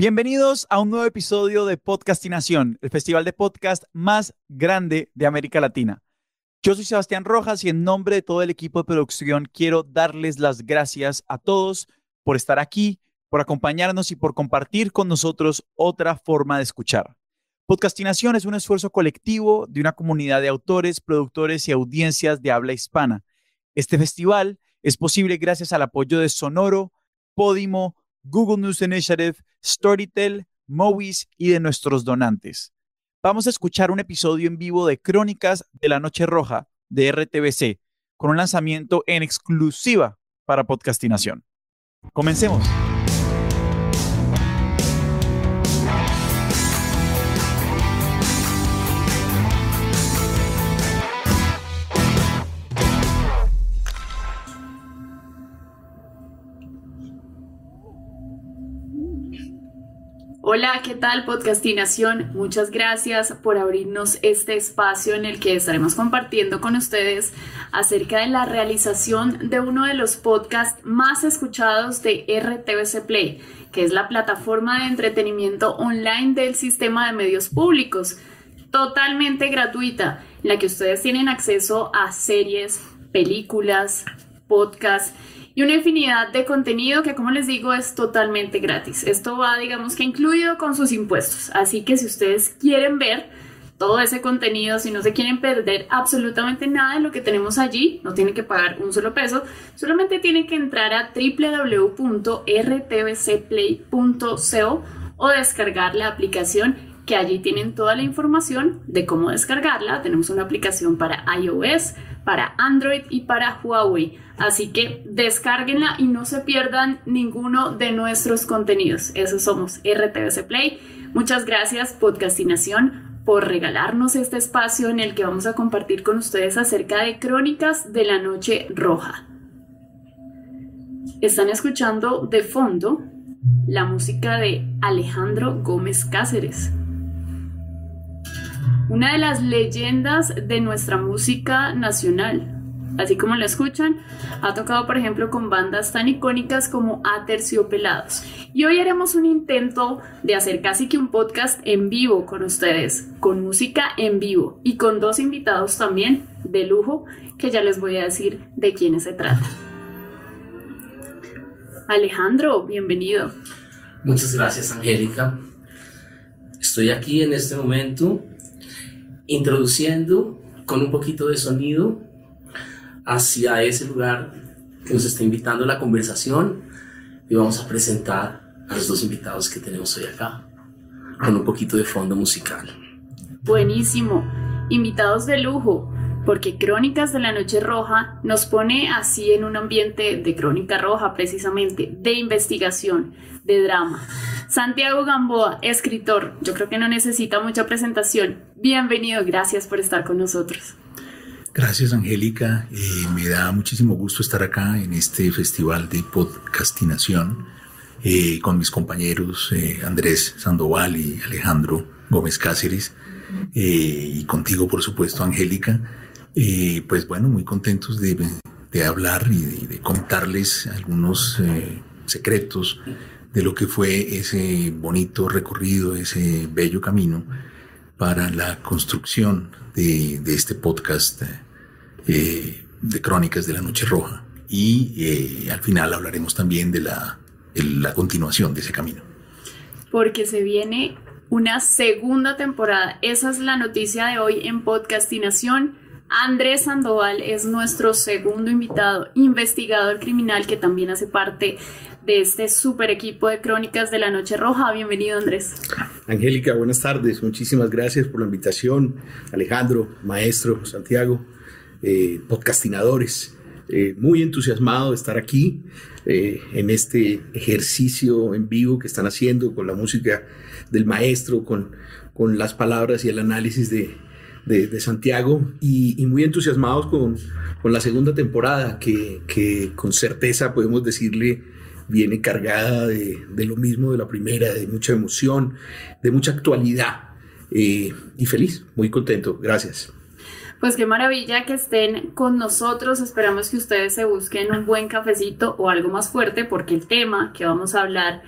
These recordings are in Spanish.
Bienvenidos a un nuevo episodio de Podcastinación, el festival de podcast más grande de América Latina. Yo soy Sebastián Rojas y en nombre de todo el equipo de producción quiero darles las gracias a todos por estar aquí, por acompañarnos y por compartir con nosotros otra forma de escuchar. Podcastinación es un esfuerzo colectivo de una comunidad de autores, productores y audiencias de habla hispana. Este festival es posible gracias al apoyo de Sonoro, Podimo, Google News Initiative, Storytel, Movies y de nuestros donantes. Vamos a escuchar un episodio en vivo de Crónicas de la Noche Roja de RTBC, con un lanzamiento en exclusiva para Podcastinación. Comencemos. Hola, ¿qué tal podcastinación? Muchas gracias por abrirnos este espacio en el que estaremos compartiendo con ustedes acerca de la realización de uno de los podcasts más escuchados de RTBC Play, que es la plataforma de entretenimiento online del sistema de medios públicos, totalmente gratuita, en la que ustedes tienen acceso a series, películas, podcasts y una infinidad de contenido que, como les digo, es totalmente gratis. Esto va, digamos que incluido con sus impuestos. Así que si ustedes quieren ver todo ese contenido, si no se quieren perder absolutamente nada de lo que tenemos allí, no tienen que pagar un solo peso, solamente tienen que entrar a www.rtbcplay.co o descargar la aplicación que allí tienen toda la información de cómo descargarla. Tenemos una aplicación para iOS, para Android y para Huawei. Así que descárguenla y no se pierdan ninguno de nuestros contenidos. Eso somos RTBC Play. Muchas gracias, Podcastinación, por regalarnos este espacio en el que vamos a compartir con ustedes acerca de Crónicas de la Noche Roja. Están escuchando de fondo la música de Alejandro Gómez Cáceres una de las leyendas de nuestra música nacional. Así como la escuchan, ha tocado por ejemplo con bandas tan icónicas como Aterciopelados. Y hoy haremos un intento de hacer casi que un podcast en vivo con ustedes, con música en vivo y con dos invitados también de lujo que ya les voy a decir de quiénes se trata. Alejandro, bienvenido. Muchas gracias, Angélica. Estoy aquí en este momento introduciendo con un poquito de sonido hacia ese lugar que nos está invitando a la conversación. Y vamos a presentar a los dos invitados que tenemos hoy acá con un poquito de fondo musical. Buenísimo, invitados de lujo, porque Crónicas de la Noche Roja nos pone así en un ambiente de crónica roja precisamente, de investigación, de drama. Santiago Gamboa, escritor, yo creo que no necesita mucha presentación. Bienvenido, gracias por estar con nosotros. Gracias, Angélica. Eh, me da muchísimo gusto estar acá en este festival de podcastinación eh, con mis compañeros eh, Andrés Sandoval y Alejandro Gómez Cáceres y contigo, por supuesto, Angélica. Pues bueno, muy contentos de, hablar y de contarles algunos secretos de lo que fue ese bonito recorrido, ese bello camino para la construcción de, este podcast eh, de Crónicas de la Noche Roja. Y eh, al final hablaremos también de la, la continuación de ese camino. Porque se viene una segunda temporada. Esa es la noticia de hoy en Podcastinación. Andrés Sandoval es nuestro segundo invitado, investigador criminal que también hace parte de este super equipo de Crónicas de la Noche Roja. Bienvenido, Andrés. Angélica, buenas tardes. Muchísimas gracias por la invitación. Alejandro, maestro, Santiago, eh, podcastinadores. Eh, muy entusiasmado de estar aquí eh, en este ejercicio en vivo que están haciendo con la música del maestro, con, con las palabras y el análisis de, de, Santiago y, muy entusiasmados con, con, la segunda temporada que, que con certeza podemos decirle viene cargada de, lo mismo de la primera, de mucha emoción, de mucha actualidad. Eh, y feliz, muy contento. Gracias. Pues qué maravilla que estén con nosotros. Esperamos que ustedes se busquen un buen cafecito o algo más fuerte porque el tema que vamos a hablar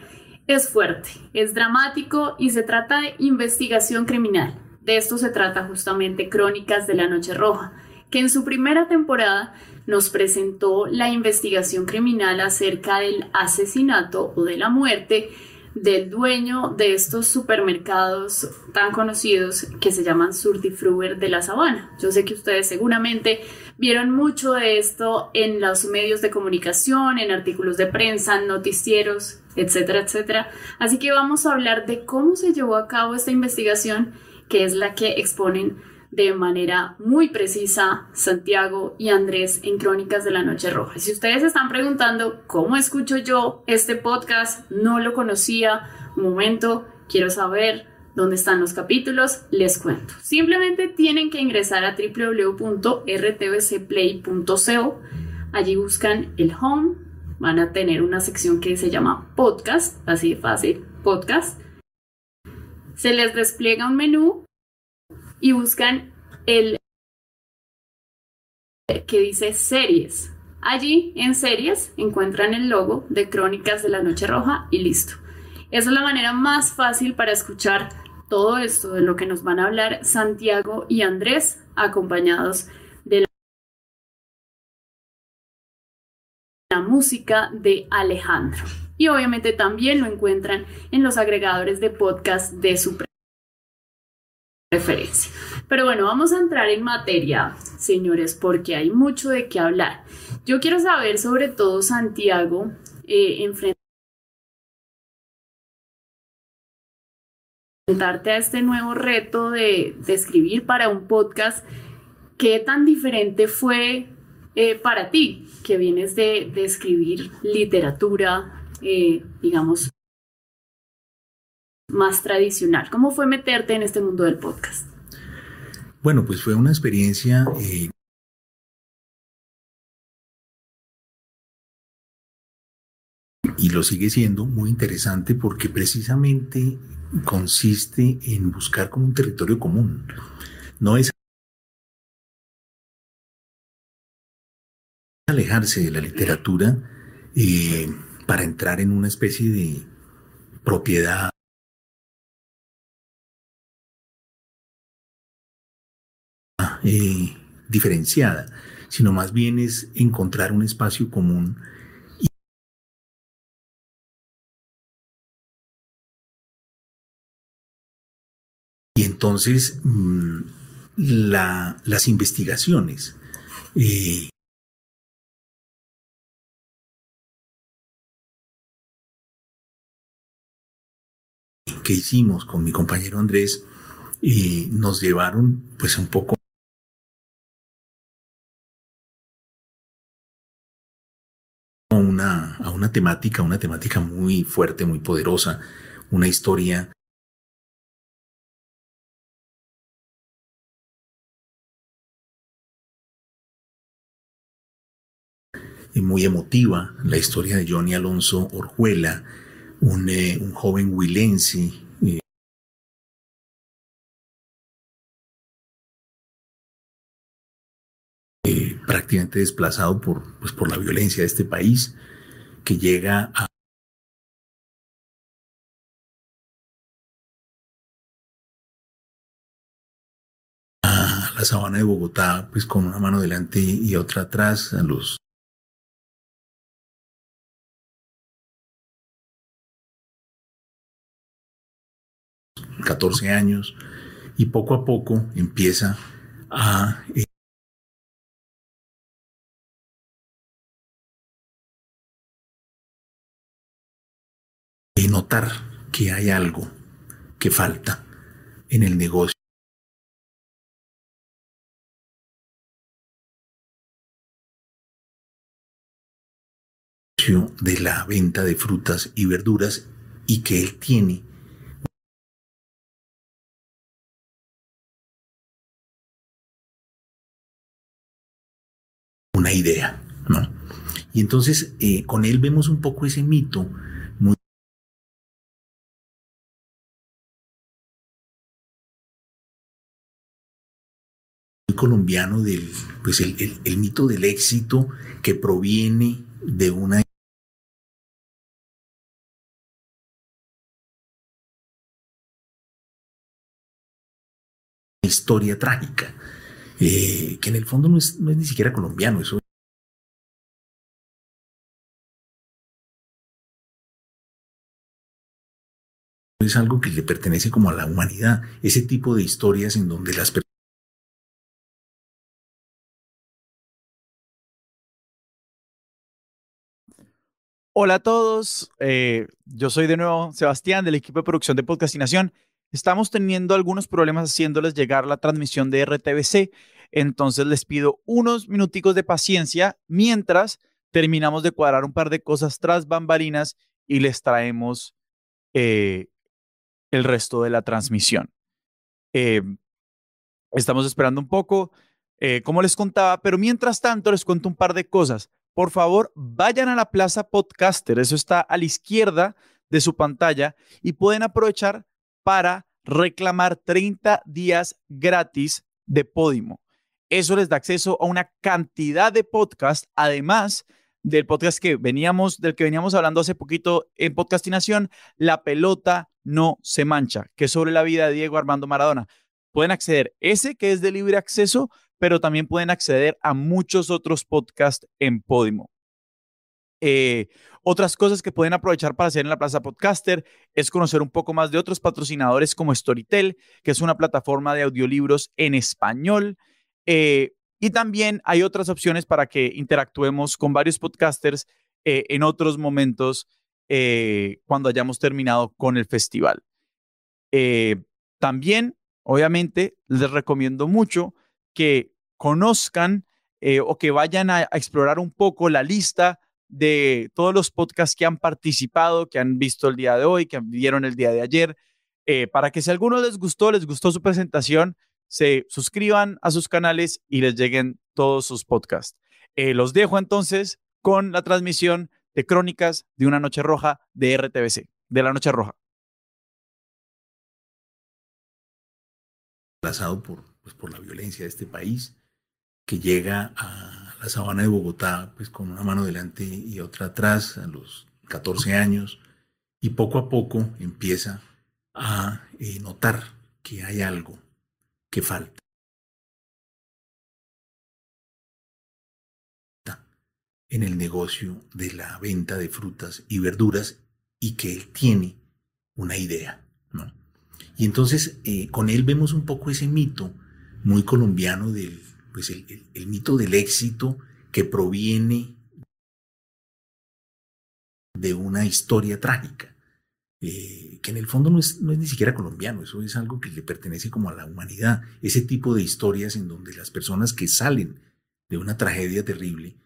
Es fuerte, es dramático y se trata de investigación criminal. De esto se trata justamente Crónicas de la Noche Roja, que en su primera temporada nos presentó la investigación criminal acerca del asesinato o de la muerte del dueño de estos supermercados tan conocidos que se llaman Surtifruber de la Sabana. Yo sé que ustedes seguramente vieron mucho de esto en los medios de comunicación, en artículos de prensa, noticieros, etcétera, etcétera. Así que vamos a hablar de cómo se llevó a cabo esta investigación, que es la que exponen de manera muy precisa Santiago y Andrés en Crónicas de la Noche Roja. Si ustedes están preguntando cómo escucho yo este podcast, no lo conocía, momento, quiero saber dónde están los capítulos, les cuento. Simplemente tienen que ingresar a www.rtbcplay.co, allí buscan el home, van a tener una sección que se llama podcast, así de fácil, podcast. Se les despliega un menú y buscan el que dice series. Allí en series encuentran el logo de Crónicas de la Noche Roja y listo. Esa es la manera más fácil para escuchar todo esto de lo que nos van a hablar Santiago y Andrés, acompañados de la música de Alejandro. Y obviamente también lo encuentran en los agregadores de podcast de su referencia. Pero bueno, vamos a entrar en materia, señores, porque hay mucho de qué hablar. Yo quiero saber sobre todo, Santiago, eh, enfrentarte a este nuevo reto de, escribir para un podcast, ¿qué tan diferente fue eh, para ti, que vienes de, escribir literatura, eh, digamos, más tradicional. ¿Cómo fue meterte en este mundo del podcast? Bueno, pues fue una experiencia eh, y lo sigue siendo muy interesante porque precisamente consiste en buscar como un territorio común. No es alejarse de la literatura eh, para entrar en una especie de propiedad Eh, diferenciada, sino más bien es encontrar un espacio común. Y, entonces mm, las investigaciones eh, que hicimos con mi compañero Andrés eh, nos llevaron pues un poco temática, una temática muy fuerte, muy poderosa, una historia muy emotiva, la historia de Johnny Alonso Orjuela, un, eh, joven huilense. Eh, eh, prácticamente desplazado por, pues, por la violencia de este país, que llega a la sabana de Bogotá, pues con una mano delante y otra atrás, a los ...14 años... ...y poco a poco empieza a eh, que hay algo que falta en el negocio. de la venta de frutas y verduras y que él tiene una idea, ¿no? Y entonces eh, con él vemos un poco ese mito colombiano del pues el, el, mito del éxito que proviene de una historia trágica, eh, que en el fondo no es, no es ni siquiera colombiano, eso es algo que le pertenece como a la humanidad, ese tipo de historias en donde las personas Hola a todos, eh, yo soy de nuevo Sebastián del equipo de producción de Podcastinación. Estamos teniendo algunos problemas haciéndoles llegar la transmisión de RTBC, entonces les pido unos minuticos de paciencia mientras terminamos de cuadrar un par de cosas tras bambalinas y les traemos eh, el resto de la transmisión. Eh, estamos esperando un poco, como les contaba, pero mientras tanto les cuento un par de cosas por favor, vayan a la Plaza Podcaster. Eso está a la izquierda de su pantalla y pueden aprovechar para reclamar 30 días gratis de Podimo. Eso les da acceso a una cantidad de podcasts, además del podcast que veníamos, del que veníamos hablando hace poquito en Podcastinación, La pelota no se mancha, que es sobre la vida de Diego Armando Maradona. Pueden acceder ese que es de libre acceso, pero también pueden acceder a muchos otros podcasts en Podimo. Eh, otras cosas que pueden aprovechar para hacer en la Plaza Podcaster es conocer un poco más de otros patrocinadores como Storytel, que es una plataforma de audiolibros en español. Eh, y también hay otras opciones para que interactuemos con varios podcasters eh, en otros momentos cuando hayamos terminado con el festival. también, obviamente, les recomiendo mucho que conozcan eh, o que vayan a, explorar un poco la lista de todos los podcasts que han participado, que han visto el día de hoy, que vieron el día de ayer, eh, para que si a alguno les gustó, les gustó su presentación, se suscriban a sus canales y les lleguen todos sus podcasts. Eh, los dejo entonces con la transmisión de Crónicas de una Noche Roja de RTBC, de la Noche Roja. Por, pues, por la violencia de este país que llega a la sabana de Bogotá pues con una mano delante y otra atrás a los 14 años y poco a poco empieza a eh, notar que hay algo que falta. en el negocio de la venta de frutas y verduras y que él tiene una idea. ¿no? Y entonces eh, con él vemos un poco ese mito muy colombiano del pues el, mito del éxito que proviene de una historia trágica, eh, que en el fondo no es, no es, ni siquiera colombiano, eso es algo que le pertenece como a la humanidad, ese tipo de historias en donde las personas que salen de una tragedia terrible,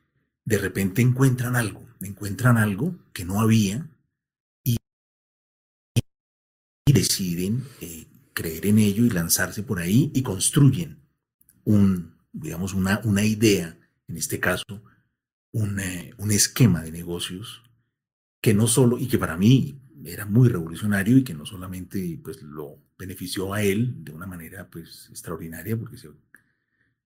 de repente encuentran algo, encuentran algo que no había y, deciden eh, creer en ello y lanzarse por ahí y construyen un, digamos, una, una idea, en este caso, un, eh, un esquema de negocios que no solo, y que para mí era muy revolucionario y que no solamente pues, lo benefició a él de una manera pues, extraordinaria, porque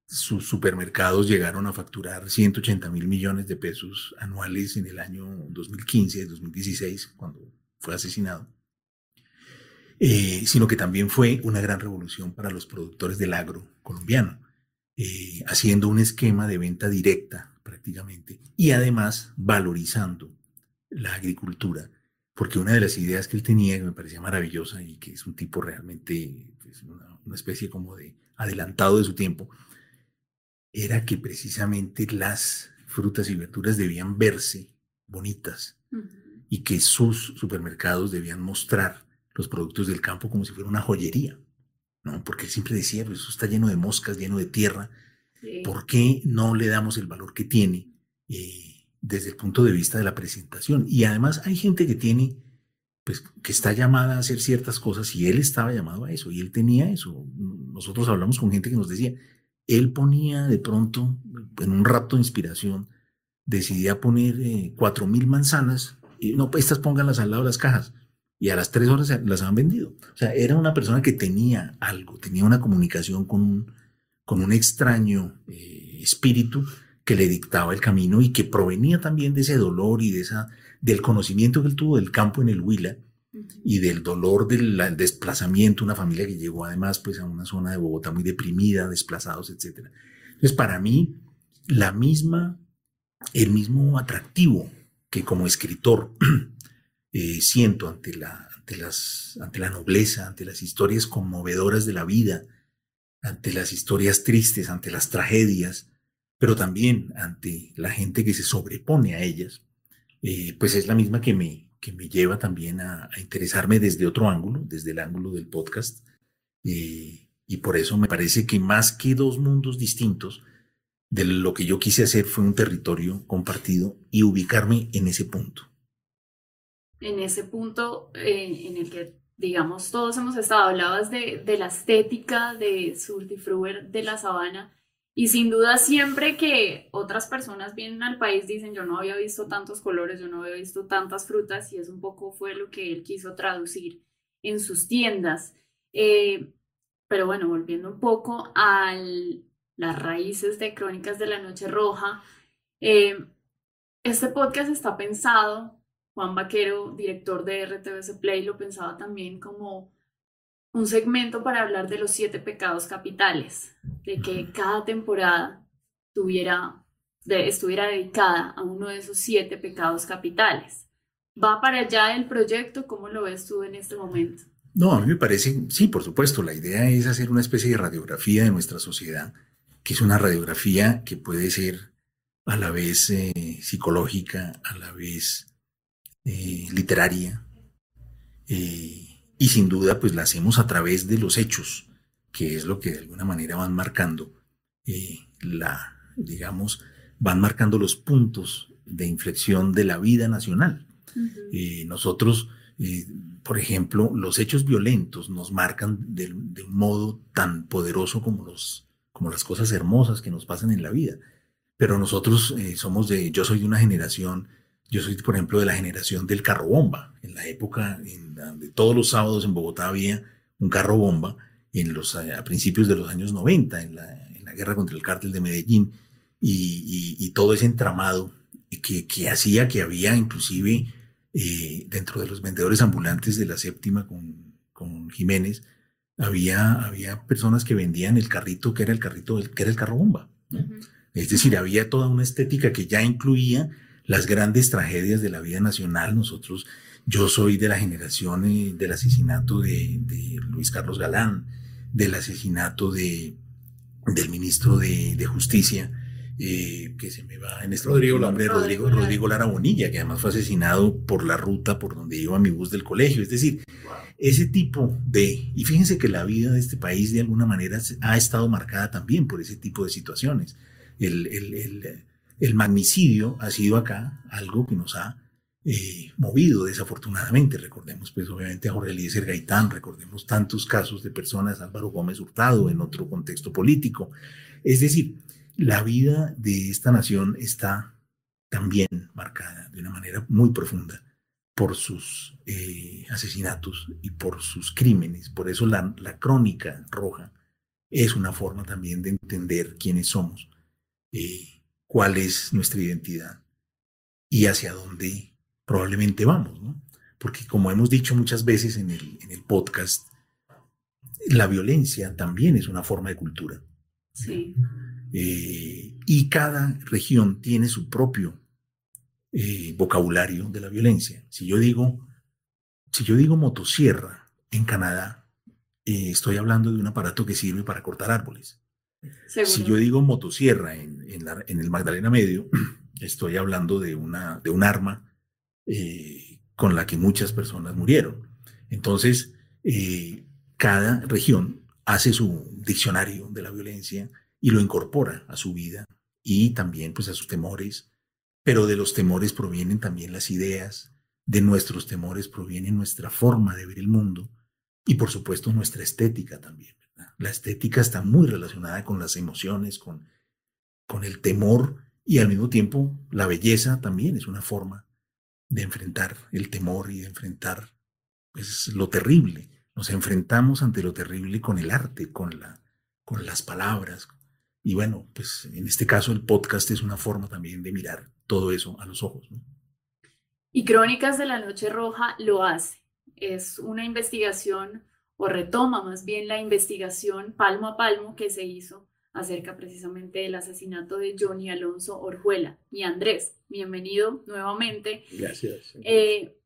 sus supermercados llegaron a facturar 180 mil millones de pesos anuales en el año 2015, 2016, cuando fue asesinado, eh, sino que también fue una gran revolución para los productores del agro colombiano. Eh, haciendo un esquema de venta directa prácticamente y además valorizando la agricultura, porque una de las ideas que él tenía que me parecía maravillosa y que es un tipo realmente, pues, una, especie como de adelantado de su tiempo, era que precisamente las frutas y verduras debían verse bonitas y que sus supermercados debían mostrar los productos del campo como si fuera una joyería. ¿No? Porque él siempre decía, pues eso está lleno de moscas, lleno de tierra. ¿Por qué no le damos el valor que tiene eh, desde el punto de vista de la presentación? Y además hay gente que tiene, pues, que está llamada a hacer ciertas cosas y él estaba llamado a eso y él tenía eso. Nosotros hablamos con gente que nos decía, él ponía de pronto, en un rapto de inspiración, decidía poner eh, cuatro mil manzanas y no, estas pónganlas al lado de las cajas y a las tres horas las han vendido. O sea, era una persona que tenía algo, tenía una comunicación con un, con un extraño eh, espíritu que le dictaba el camino y que provenía también de ese dolor y de esa, del conocimiento que él tuvo del campo en el Huila y del dolor del desplazamiento, una familia que llegó además pues a una zona de Bogotá muy deprimida, desplazados, etc. Entonces, para mí, la misma, el mismo atractivo que como escritor eh, siento ante la, ante, las, ante la nobleza, ante las historias conmovedoras de la vida, ante las historias tristes, ante las tragedias, pero también ante la gente que se sobrepone a ellas, eh, pues es la misma que me, que me lleva también a, interesarme desde otro ángulo, desde el ángulo del podcast. Eh, y por eso me parece que más que dos mundos distintos, de lo que yo quise hacer fue un territorio compartido y ubicarme en ese punto. En ese punto eh, en el que, digamos, todos hemos estado, hablabas de, la estética de Surtifruer de la sabana y sin duda siempre que otras personas vienen al país dicen yo no había visto tantos colores, yo no había visto tantas frutas y eso un poco fue lo que él quiso traducir en sus tiendas. Eh, pero bueno, volviendo un poco a las raíces de Crónicas de la Noche Roja, eh, este podcast está pensado, Juan Vaquero, director de RTVC Play, lo pensaba también como un segmento para hablar de los siete pecados capitales, de que cada temporada tuviera, de, estuviera dedicada a uno de esos siete pecados capitales. ¿Va para allá el proyecto? ¿Cómo lo ves tú en este momento? No, a mí me parece, sí, por supuesto, la idea es hacer una especie de radiografía de nuestra sociedad, que es una radiografía que puede ser a la vez eh, psicológica, a la vez eh, literaria, eh, y sin duda, pues la hacemos a través de los hechos, que es lo que de alguna manera van marcando eh, la, digamos, van marcando los puntos de inflexión de la vida nacional. Eh, nosotros, por ejemplo, los hechos violentos nos marcan de, un modo tan poderoso como, los, como las cosas hermosas que nos pasan en la vida. Pero nosotros somos de, yo soy de una generación yo soy, por ejemplo, de la generación del carro bomba. En la época en donde todos los sábados en Bogotá había un carro bomba, en los, a principios de los años 90, en la, en la guerra contra el cártel de Medellín, y, y, todo ese entramado que, que, hacía que había inclusive eh, dentro de los vendedores ambulantes de la séptima con, con Jiménez, había, había personas que vendían el carrito que era el carrito, que era el carro bomba. Es decir, había toda una estética que ya incluía las grandes tragedias de la vida nacional. Nosotros, yo soy de la generación eh, del asesinato de, Luis Carlos Galán, del asesinato de, del ministro de, Justicia, eh, que se me va en este Rodrigo, nombre, Rodrigo, Rodrigo Lara Bonilla, que además fue asesinado por la ruta por donde iba mi bus del colegio. Es decir, ese tipo de, y fíjense que la vida de este país de alguna manera ha estado marcada también por ese tipo de situaciones. el, el el magnicidio ha sido acá algo que nos ha eh, movido desafortunadamente. Recordemos pues obviamente a Jorge Eliezer Gaitán, recordemos tantos casos de personas, Álvaro Gómez Hurtado en otro contexto político. Es decir, la vida de esta nación está también marcada de una manera muy profunda por sus eh, asesinatos y por sus crímenes. Por eso la, crónica roja es una forma también de entender quiénes somos. Eh, cuál es nuestra identidad y hacia dónde probablemente vamos, ¿no? Porque como hemos dicho muchas veces en el, en el podcast, la violencia también es una forma de cultura. Sí. Eh, y cada región tiene su propio eh, vocabulario de la violencia. Si yo digo, si yo digo motosierra en Canadá, eh, estoy hablando de un aparato que sirve para cortar árboles. Si yo digo motosierra en, en, el Magdalena Medio, estoy hablando de, una, de un arma eh, con la que muchas personas murieron. Entonces, eh, cada región hace su diccionario de la violencia y lo incorpora a su vida y también pues a sus temores, pero de los temores provienen también las ideas, de nuestros temores proviene nuestra forma de ver el mundo y por supuesto nuestra estética también. La estética está muy relacionada con las emociones, con, con el temor y al mismo tiempo la belleza también es una forma de enfrentar el temor y de enfrentar pues, lo terrible. Nos enfrentamos ante lo terrible con el arte, con, la, con las palabras. Y bueno, pues en este caso el podcast es una forma también de mirar todo eso a los ojos. Y Crónicas de la Noche Roja lo hace. es una investigación o retoma más bien la investigación palmo a palmo que se hizo acerca precisamente del asesinato de Johnny Alonso Orjuela. Y Andrés, bienvenido nuevamente. Gracias. Eh,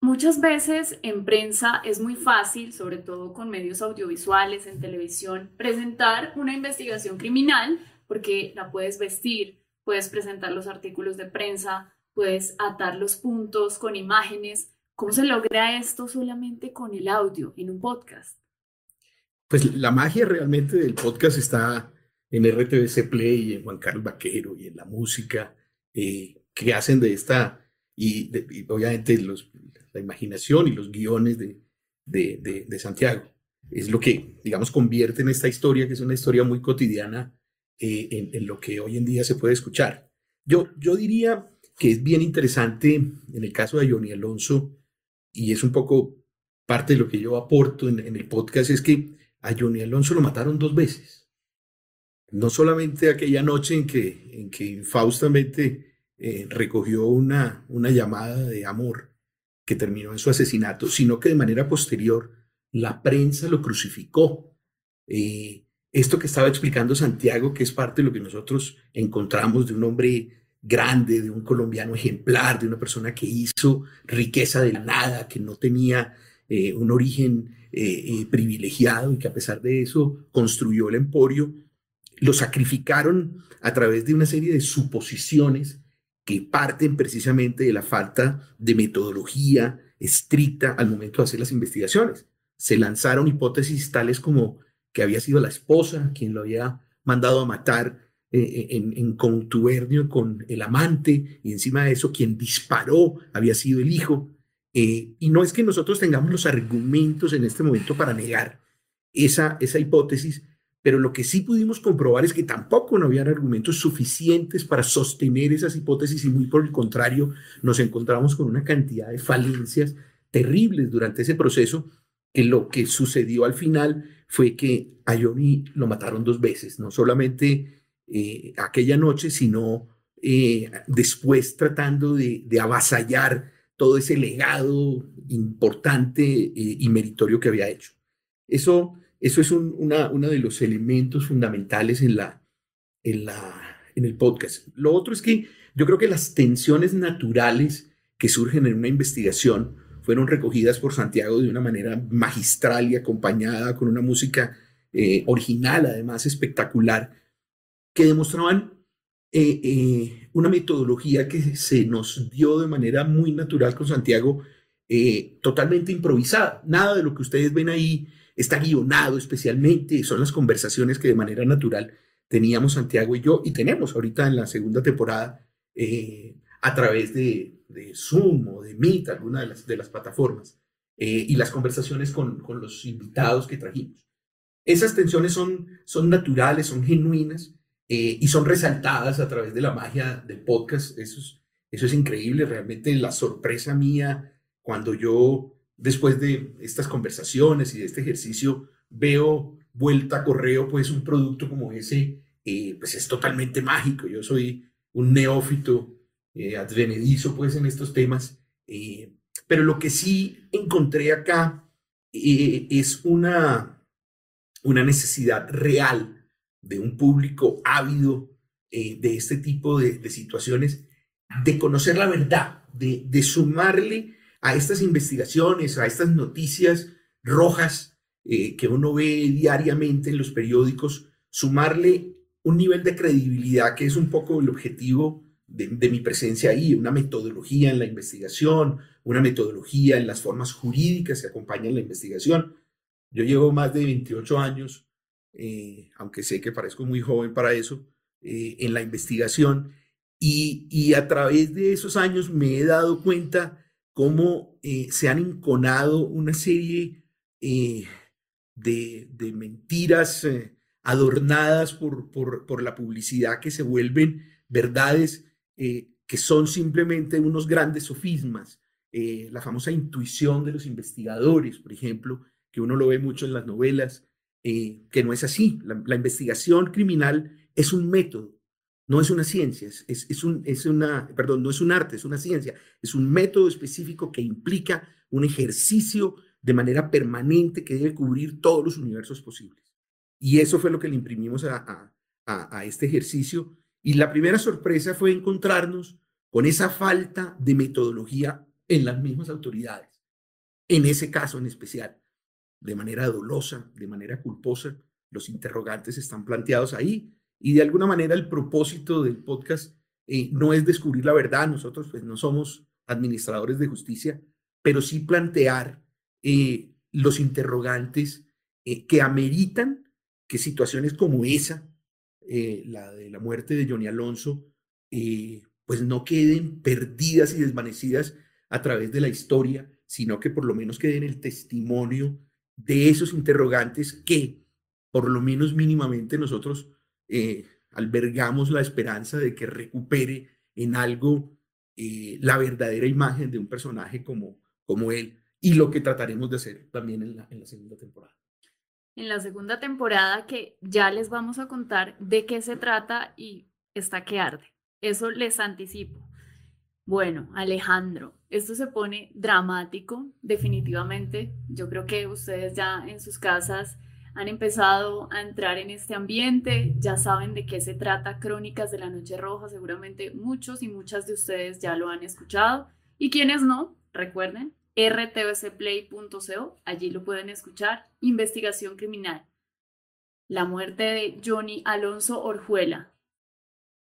muchas veces en prensa es muy fácil, sobre todo con medios audiovisuales, en televisión, presentar una investigación criminal porque la puedes vestir, puedes presentar los artículos de prensa, puedes atar los puntos con imágenes. ¿Cómo se logra esto solamente con el audio en un podcast? Pues la magia realmente del podcast está en RTBC Play, en Juan Carlos Vaquero y en la música eh, que hacen de esta, y, obviamente los, la imaginación y los guiones de, de, de, Santiago. Es lo que, digamos, convierte en esta historia, que es una historia muy cotidiana, eh, en, en, lo que hoy en día se puede escuchar. Yo, yo diría que es bien interesante en el caso de Johnny Alonso, y es un poco parte de lo que yo aporto en, el podcast, es que a Johnny Alonso lo mataron dos veces. No solamente aquella noche en que, en que infaustamente eh, recogió una, una llamada de amor que terminó en su asesinato, sino que de manera posterior la prensa lo crucificó. Eh, esto que estaba explicando Santiago, que es parte de lo que nosotros encontramos de un hombre grande, de un colombiano ejemplar, de una persona que hizo riqueza de nada, que no tenía eh, un origen eh, eh, privilegiado y que a pesar de eso construyó el emporio, lo sacrificaron a través de una serie de suposiciones que parten precisamente de la falta de metodología estricta al momento de hacer las investigaciones. Se lanzaron hipótesis tales como que había sido la esposa quien lo había mandado a matar eh, en, en, contubernio con el amante y encima de eso quien disparó había sido el hijo. Eh, y no es que nosotros tengamos los argumentos en este momento para negar esa, esa hipótesis, pero lo que sí pudimos comprobar es que tampoco no habían argumentos suficientes para sostener esas hipótesis y muy por el contrario nos encontramos con una cantidad de falencias terribles durante ese proceso que lo que sucedió al final fue que a Johnny lo mataron dos veces, no solamente eh, aquella noche, sino eh, después tratando de, avasallar todo ese legado importante eh, y meritorio que había hecho. Eso, eso es una, de los elementos fundamentales en, la, en, la, en el podcast. Lo otro es que yo creo que las tensiones naturales que surgen en una investigación fueron recogidas por Santiago de una manera magistral y acompañada con una música original, además espectacular, que demostraban eh, eh, una metodología que se nos dio de manera muy natural con Santiago, eh, totalmente improvisada. Nada de lo que ustedes ven ahí está guionado especialmente, son las conversaciones que de manera natural teníamos Santiago y yo, y tenemos ahorita en la segunda temporada a través de, de, Zoom o de Meet, alguna de las, de las plataformas, y las conversaciones con, con, los invitados que trajimos. Esas tensiones son, son naturales, son genuinas, eh, y son resaltadas a través de la magia del podcast. Eso es, eso es increíble, realmente la sorpresa mía cuando yo, después de estas conversaciones y de este ejercicio, veo vuelta a correo, pues un producto como ese, eh, pues es totalmente mágico. Yo soy un neófito, eh, advenedizo, pues en estos temas, pero lo que sí encontré acá es una, una necesidad real de un público ávido eh, de este tipo de, situaciones, de conocer la verdad, de, sumarle a estas investigaciones, a estas noticias rojas eh, que uno ve diariamente en los periódicos, sumarle un nivel de credibilidad que es un poco el objetivo de, de, mi presencia ahí, una metodología en la investigación, una metodología en las formas jurídicas que acompañan la investigación. Yo llevo más de 28 años eh, aunque sé que parezco muy joven para eso, eh, en la investigación. Y, a través de esos años me he dado cuenta cómo eh, se han enconado una serie de, mentiras adornadas por, por, la publicidad que se vuelven verdades que son simplemente unos grandes sofismas. la famosa intuición de los investigadores, por ejemplo, que uno lo ve mucho en las novelas, eh, que no es así. La, investigación criminal es un método, no es una ciencia, es, es, un, es una, perdón, no es un arte, es una ciencia, es un método específico que implica un ejercicio de manera permanente que debe cubrir todos los universos posibles. Y eso fue lo que le imprimimos a, a, a este ejercicio. Y la primera sorpresa fue encontrarnos con esa falta de metodología en las mismas autoridades, en ese caso en especial, de manera dolosa, de manera culposa, los interrogantes están planteados ahí y de alguna manera el propósito del podcast eh, no es descubrir la verdad, nosotros pues no somos administradores de justicia, pero sí plantear eh, los interrogantes eh, que ameritan que situaciones como esa, la de la muerte de Johnny Alonso, pues no queden perdidas y desvanecidas a través de la historia, sino que por lo menos queden el testimonio de esos interrogantes que por lo menos mínimamente nosotros eh, albergamos la esperanza de que recupere en algo eh, la verdadera imagen de un personaje como, como él y lo que trataremos de hacer también en la, en la segunda temporada. En la segunda temporada que ya les vamos a contar de qué se trata y está que arde. Eso les anticipo. Bueno, Alejandro, esto se pone dramático, definitivamente. Yo creo que ustedes ya en sus casas han empezado a entrar en este ambiente, ya saben de qué se trata Crónicas de la Noche Roja, seguramente muchos y muchas de ustedes ya lo han escuchado. Y quienes no, recuerden, rtvcplay.co, allí lo pueden escuchar. Investigación criminal. La muerte de Johnny Alonso Orjuela.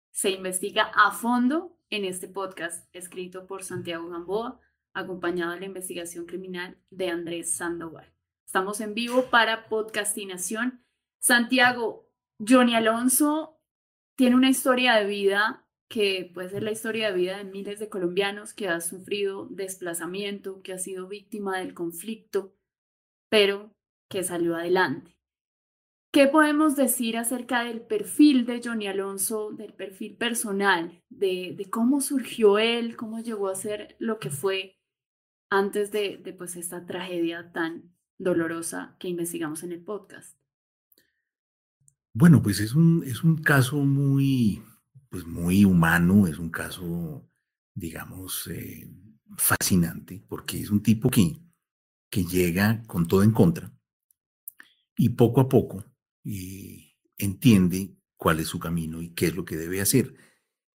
Se investiga a fondo en este podcast escrito por Santiago Gamboa, acompañado de la investigación criminal de Andrés Sandoval. Estamos en vivo para podcastinación. Santiago, Johnny Alonso tiene una historia de vida que puede ser la historia de vida de miles de colombianos que ha sufrido desplazamiento, que ha sido víctima del conflicto, pero que salió adelante. ¿Qué podemos decir acerca del perfil de Johnny Alonso, del perfil personal, de, cómo surgió él, cómo llegó a ser lo que fue antes de, de pues, esta tragedia tan dolorosa que investigamos en el podcast? Bueno, pues es un, es un caso muy, pues muy humano, es un caso, digamos, eh, fascinante, porque es un tipo que, que llega con todo en contra y poco a poco eh, entiende cuál es su camino y qué es lo que debe hacer.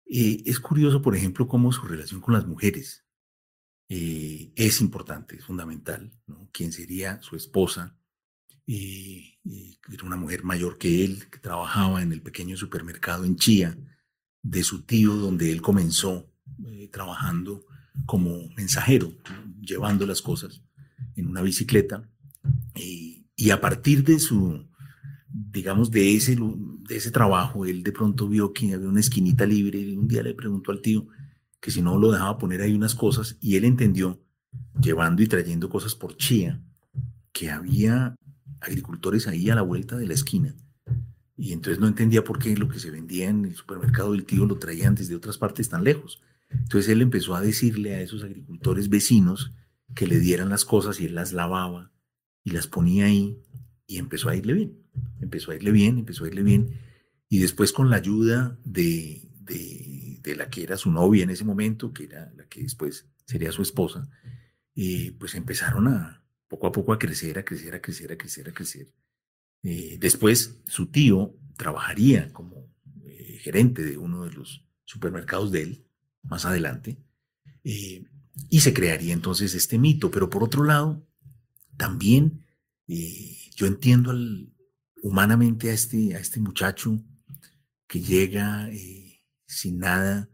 Eh, es curioso, por ejemplo, cómo su relación con las mujeres eh, es importante, es fundamental, ¿no? Quien sería su esposa, eh, eh, era una mujer mayor que él, que trabajaba en el pequeño supermercado en Chía, de su tío, donde él comenzó trabajando como mensajero, llevando las cosas en una bicicleta. y a partir de su, digamos, de ese, de ese trabajo, él de pronto vio que había una esquinita libre y un día le preguntó al tío, que si no lo dejaba poner ahí unas cosas y él entendió, llevando y trayendo cosas por Chía, que había agricultores ahí a la vuelta de la esquina. Y entonces no entendía por qué lo que se vendía en el supermercado del tío lo traían desde otras partes tan lejos. Entonces él empezó a decirle a esos agricultores vecinos que le dieran las cosas y él las lavaba y las ponía ahí y empezó a irle bien. Empezó a irle bien, empezó a irle bien. Y después con la ayuda de, de, la que era su novia en ese momento, que era la que después sería su esposa, y pues empezaron a poco a poco a crecer, a crecer, a crecer, a crecer, a crecer. Eh, después su tío trabajaría como eh, gerente de uno de los supermercados de él, más adelante, eh, y se crearía entonces este mito. Pero por otro lado, también yo entiendo humanamente a este, a este muchacho que llega sin nada,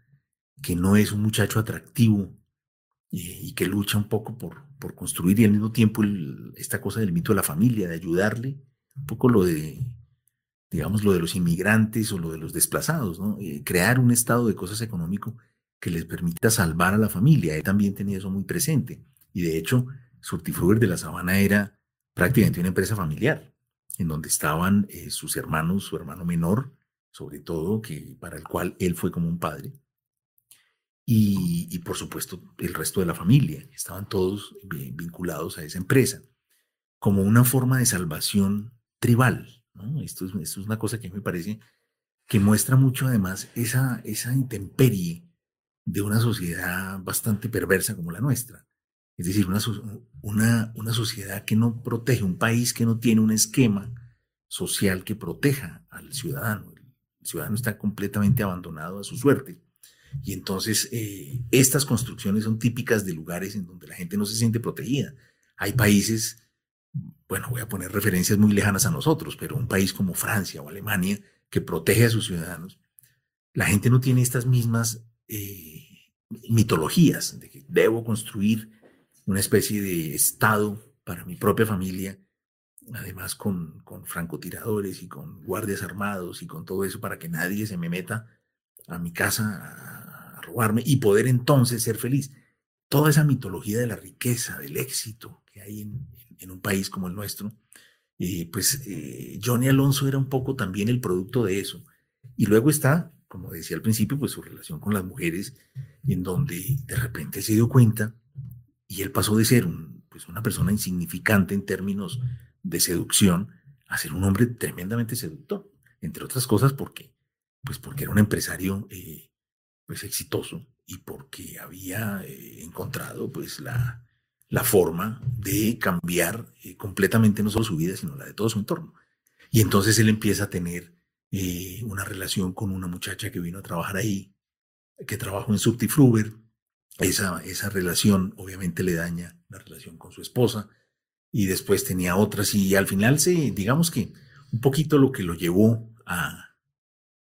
que no es un muchacho atractivo y, que lucha un poco por, por construir y al mismo tiempo esta cosa del mito de la familia, de ayudarle, un poco lo de, digamos, lo de los inmigrantes o lo de los desplazados, ¿no? Eh, crear un estado de cosas económico que les permita salvar a la familia. Él también tenía eso muy presente. Y de hecho, Surtifruger de la Sabana era prácticamente una empresa familiar, en donde estaban eh, sus hermanos, su hermano menor, sobre todo, que para el cual él fue como un padre. Y, por supuesto el resto de la familia, estaban todos vinculados a esa empresa, como una forma de salvación tribal. Esto, es, esto es una cosa que me parece que muestra mucho además esa, esa intemperie de una sociedad bastante perversa como la nuestra. Es decir, una, una, sociedad que no protege, un país que no tiene un esquema social que proteja al ciudadano. El ciudadano está completamente abandonado a su suerte. Y entonces eh, estas construcciones son típicas de lugares en donde la gente no se siente protegida. Hay países, bueno, voy a poner referencias muy lejanas a nosotros, pero un país como Francia o Alemania que protege a sus ciudadanos, la gente no tiene estas mismas eh, mitologías de que debo construir una especie de Estado para mi propia familia, además con, con francotiradores y con guardias armados y con todo eso para que nadie se me meta a mi casa a, robarme y poder entonces ser feliz. Toda esa mitología de la riqueza, del éxito que hay en, un país como el nuestro, eh, pues eh, Johnny Alonso era un poco también el producto de eso. Y luego está, como decía al principio, pues su relación con las mujeres, en donde de repente se dio cuenta y él pasó de ser pues una persona insignificante en términos de seducción a ser un hombre tremendamente seductor, entre otras cosas porque, pues porque era un empresario eh, pues exitoso y porque había eh, encontrado pues la, la forma de cambiar eh, completamente no solo su vida, sino la de todo su entorno. Y entonces él empieza a tener una relación con una muchacha que vino a trabajar ahí, que trabajó en Subtifruber, esa, esa relación obviamente le daña la relación con su esposa y después tenía otras y al final se, digamos que un poquito lo que lo llevó a,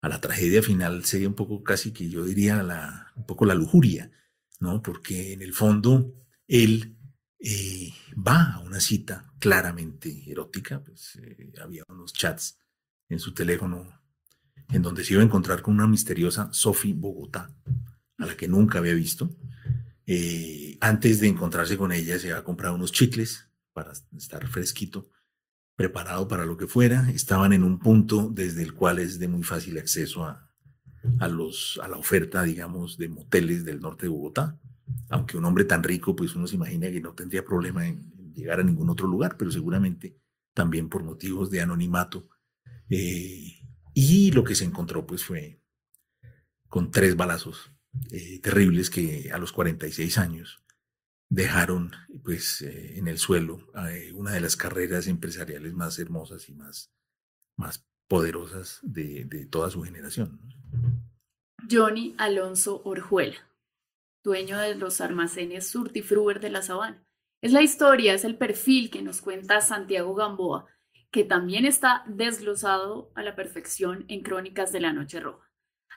a la tragedia final sería un poco casi que yo diría la, un poco la lujuria, ¿no? Porque en el fondo él eh, va a una cita claramente erótica, pues eh, había unos chats en su teléfono en donde se iba a encontrar con una misteriosa Sophie Bogotá, a la que nunca había visto, eh, antes de encontrarse con ella, se había comprado unos chicles para estar fresquito, preparado para lo que fuera. Estaban en un punto desde el cual es de muy fácil acceso a, a, los, a la oferta, digamos, de moteles del norte de Bogotá. Aunque un hombre tan rico, pues uno se imagina que no tendría problema en, llegar a ningún otro lugar, pero seguramente también por motivos de anonimato. Eh, y lo que se encontró, pues fue con tres balazos eh, terribles que a los 46 años dejaron pues eh, en el suelo eh, una de las carreras empresariales más hermosas y más, más poderosas de, toda su generación. Johnny Alonso Orjuela, dueño de los almacenes Surtifruber de la Sabana. Es la historia, es el perfil que nos cuenta Santiago Gamboa, que también está desglosado a la perfección en Crónicas de la Noche Roja.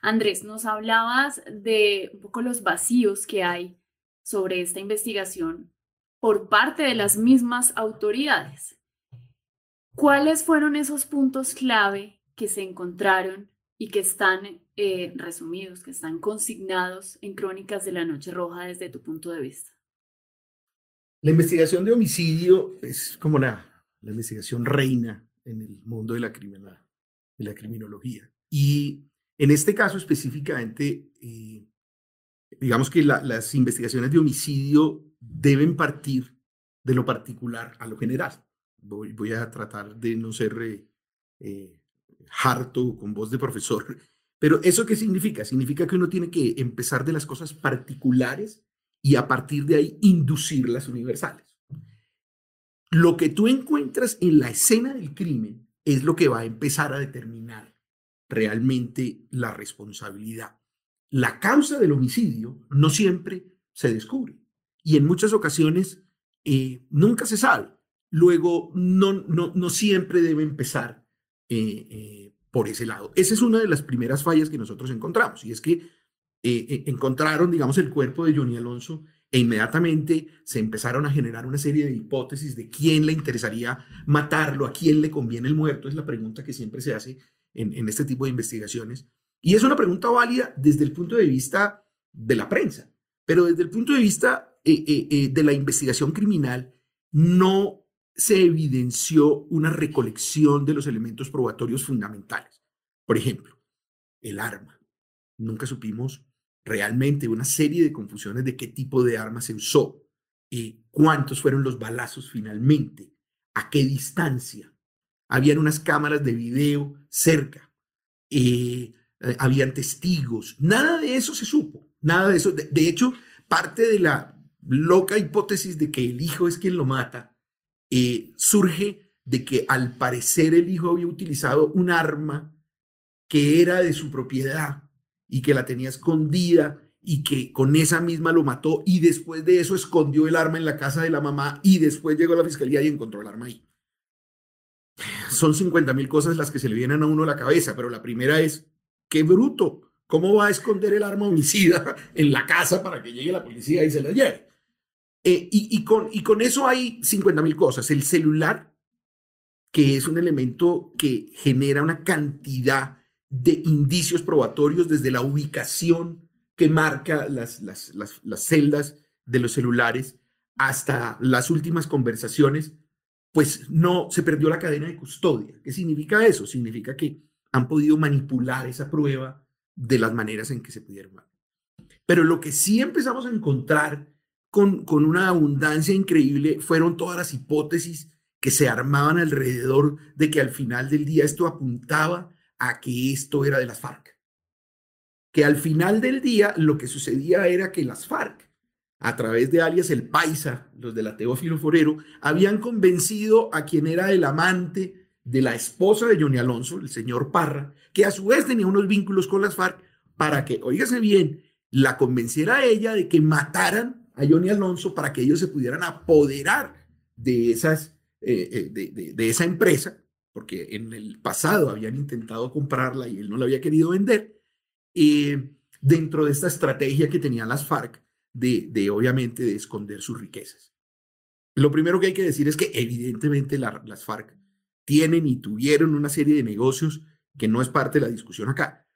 Andrés, nos hablabas de un poco los vacíos que hay sobre esta investigación por parte de las mismas autoridades. ¿Cuáles fueron esos puntos clave que se encontraron y que están eh, resumidos, que están consignados en Crónicas de la Noche Roja desde tu punto de vista? La investigación de homicidio es como la, la investigación reina en el mundo de la, de la criminología. Y en este caso específicamente, eh, digamos que las investigaciones de homicidio deben partir de lo particular a lo general. Voy, a tratar de no ser eh, eh, harto con voz de profesor, pero ¿eso qué significa? Significa que uno tiene que empezar de las cosas particulares y a partir de ahí inducir las universales. Lo que tú encuentras en la escena del crimen es lo que va a empezar a determinar realmente la responsabilidad. La causa del homicidio no siempre se descubre y en muchas ocasiones eh, nunca se sabe. Luego, no, no, no siempre debe empezar eh, eh, por ese lado. Esa es una de las primeras fallas que nosotros encontramos y es que encontraron, digamos, el cuerpo de Johnny Alonso e inmediatamente se empezaron a generar una serie de hipótesis de quién le interesaría matarlo, a quién le conviene el muerto, es la pregunta que siempre se hace en, este tipo de investigaciones. Y es una pregunta válida desde el punto de vista de la prensa, pero desde el punto de vista eh, eh, eh, de la investigación criminal no se evidenció una recolección de los elementos probatorios fundamentales. Por ejemplo, el arma. Nunca supimos realmente una serie de confusiones de qué tipo de arma se usó, y cuántos fueron los balazos finalmente, a qué distancia, habían unas cámaras de video cerca. eh, habían testigos, nada de eso se supo, nada de eso. De, hecho, parte de la loca hipótesis de que el hijo es quien lo mata eh, surge de que al parecer el hijo había utilizado un arma que era de su propiedad y que la tenía escondida y que con esa misma lo mató y después de eso escondió el arma en la casa de la mamá y después llegó a la fiscalía y encontró el arma ahí. Son 50 mil cosas las que se le vienen a uno a la cabeza, pero la primera es, qué bruto. ¿Cómo va a esconder el arma homicida en la casa para que llegue la policía y se la lleve? Eh, y, con, y con eso hay 50 mil cosas. El celular, que es un elemento que genera una cantidad de indicios probatorios desde la ubicación que marca las, las, las celdas de los celulares hasta las últimas conversaciones, pues no se perdió la cadena de custodia. ¿Qué significa eso? Significa que han podido manipular esa prueba de las maneras en que se pudieron. Pero lo que sí empezamos a encontrar con, con una abundancia increíble fueron todas las hipótesis que se armaban alrededor de que al final del día esto apuntaba a que esto era de las FARC. Que al final del día lo que sucedía era que las FARC, a través de alias El Paisa, los de la Teófilo Forero, habían convencido a quien era el amante de la esposa de Johnny Alonso, el señor Parra, que a su vez tenía unos vínculos con las FARC, para que, oígase bien, la convenciera a ella de que mataran a Johnny Alonso para que ellos se pudieran apoderar de, esas, eh, eh, de, esa empresa, porque en el pasado habían intentado comprarla y él no la había querido vender, eh, dentro de esta estrategia que tenían las FARC de, obviamente, de esconder sus riquezas. Lo primero que hay que decir es que evidentemente las FARC tienen y tuvieron una serie de negocios que no es parte de la discusión acá.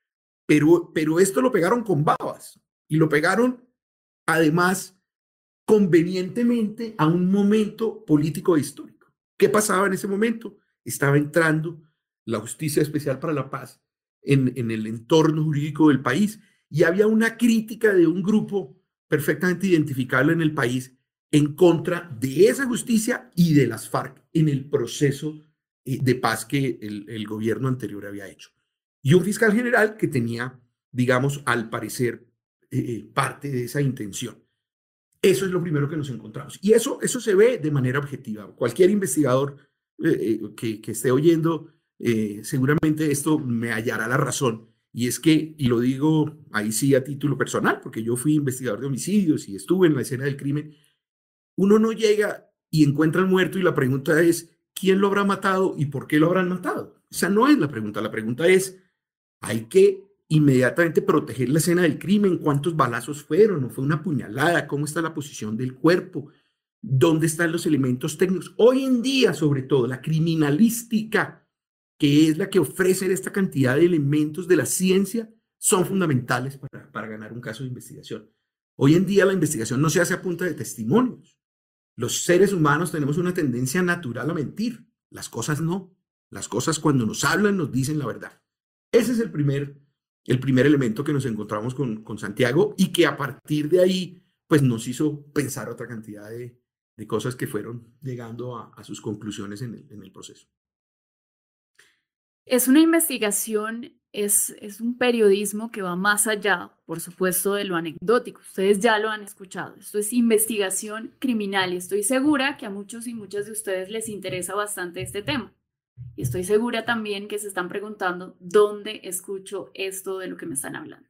Pero, pero esto lo pegaron con babas y lo pegaron además convenientemente a un momento político e histórico. ¿Qué pasaba en ese momento? Estaba entrando la Justicia Especial para la Paz en, en el entorno jurídico del país y había una crítica de un grupo perfectamente identificable en el país en contra de esa justicia y de las FARC en el proceso eh, de paz que el, gobierno anterior había hecho. Y un fiscal general que tenía, digamos, al parecer, eh, eh, parte de esa intención. Eso es lo primero que nos encontramos. Y eso, eso se ve de manera objetiva. Cualquier investigador que, que, esté oyendo, seguramente esto me hallará la razón. Y es que, y lo digo ahí sí a título personal, porque yo fui investigador de homicidios y estuve en la escena del crimen, uno no llega y encuentra al muerto y la pregunta es, quién lo habrá matado y por qué lo habrán matado. Esa no es la pregunta. La pregunta es, hay que inmediatamente proteger la escena del crimen, cuántos balazos fueron, no fue una puñalada, cómo está la posición del cuerpo, dónde están los elementos técnicos. Hoy en día, sobre todo, la criminalística, que es la que ofrece esta cantidad de elementos de la ciencia, son fundamentales para, para ganar un caso de investigación. Hoy en día la investigación no se hace a punta de testimonios. Los seres humanos tenemos una tendencia natural a mentir. Las cosas no. Las cosas cuando nos hablan nos dicen la verdad. Ese es el primer, el primer elemento que nos encontramos con, con Santiago y que a partir de ahí pues nos hizo pensar otra cantidad de, de cosas que fueron llegando a, sus conclusiones en el, en el proceso. Es una investigación es, un periodismo que va más allá, por supuesto, de lo anecdótico. Ustedes ya lo han escuchado. Esto es investigación criminal y estoy segura que a muchos y muchas de ustedes les interesa bastante este tema. Y estoy segura también que se están preguntando dónde escucho esto de lo que me están hablando.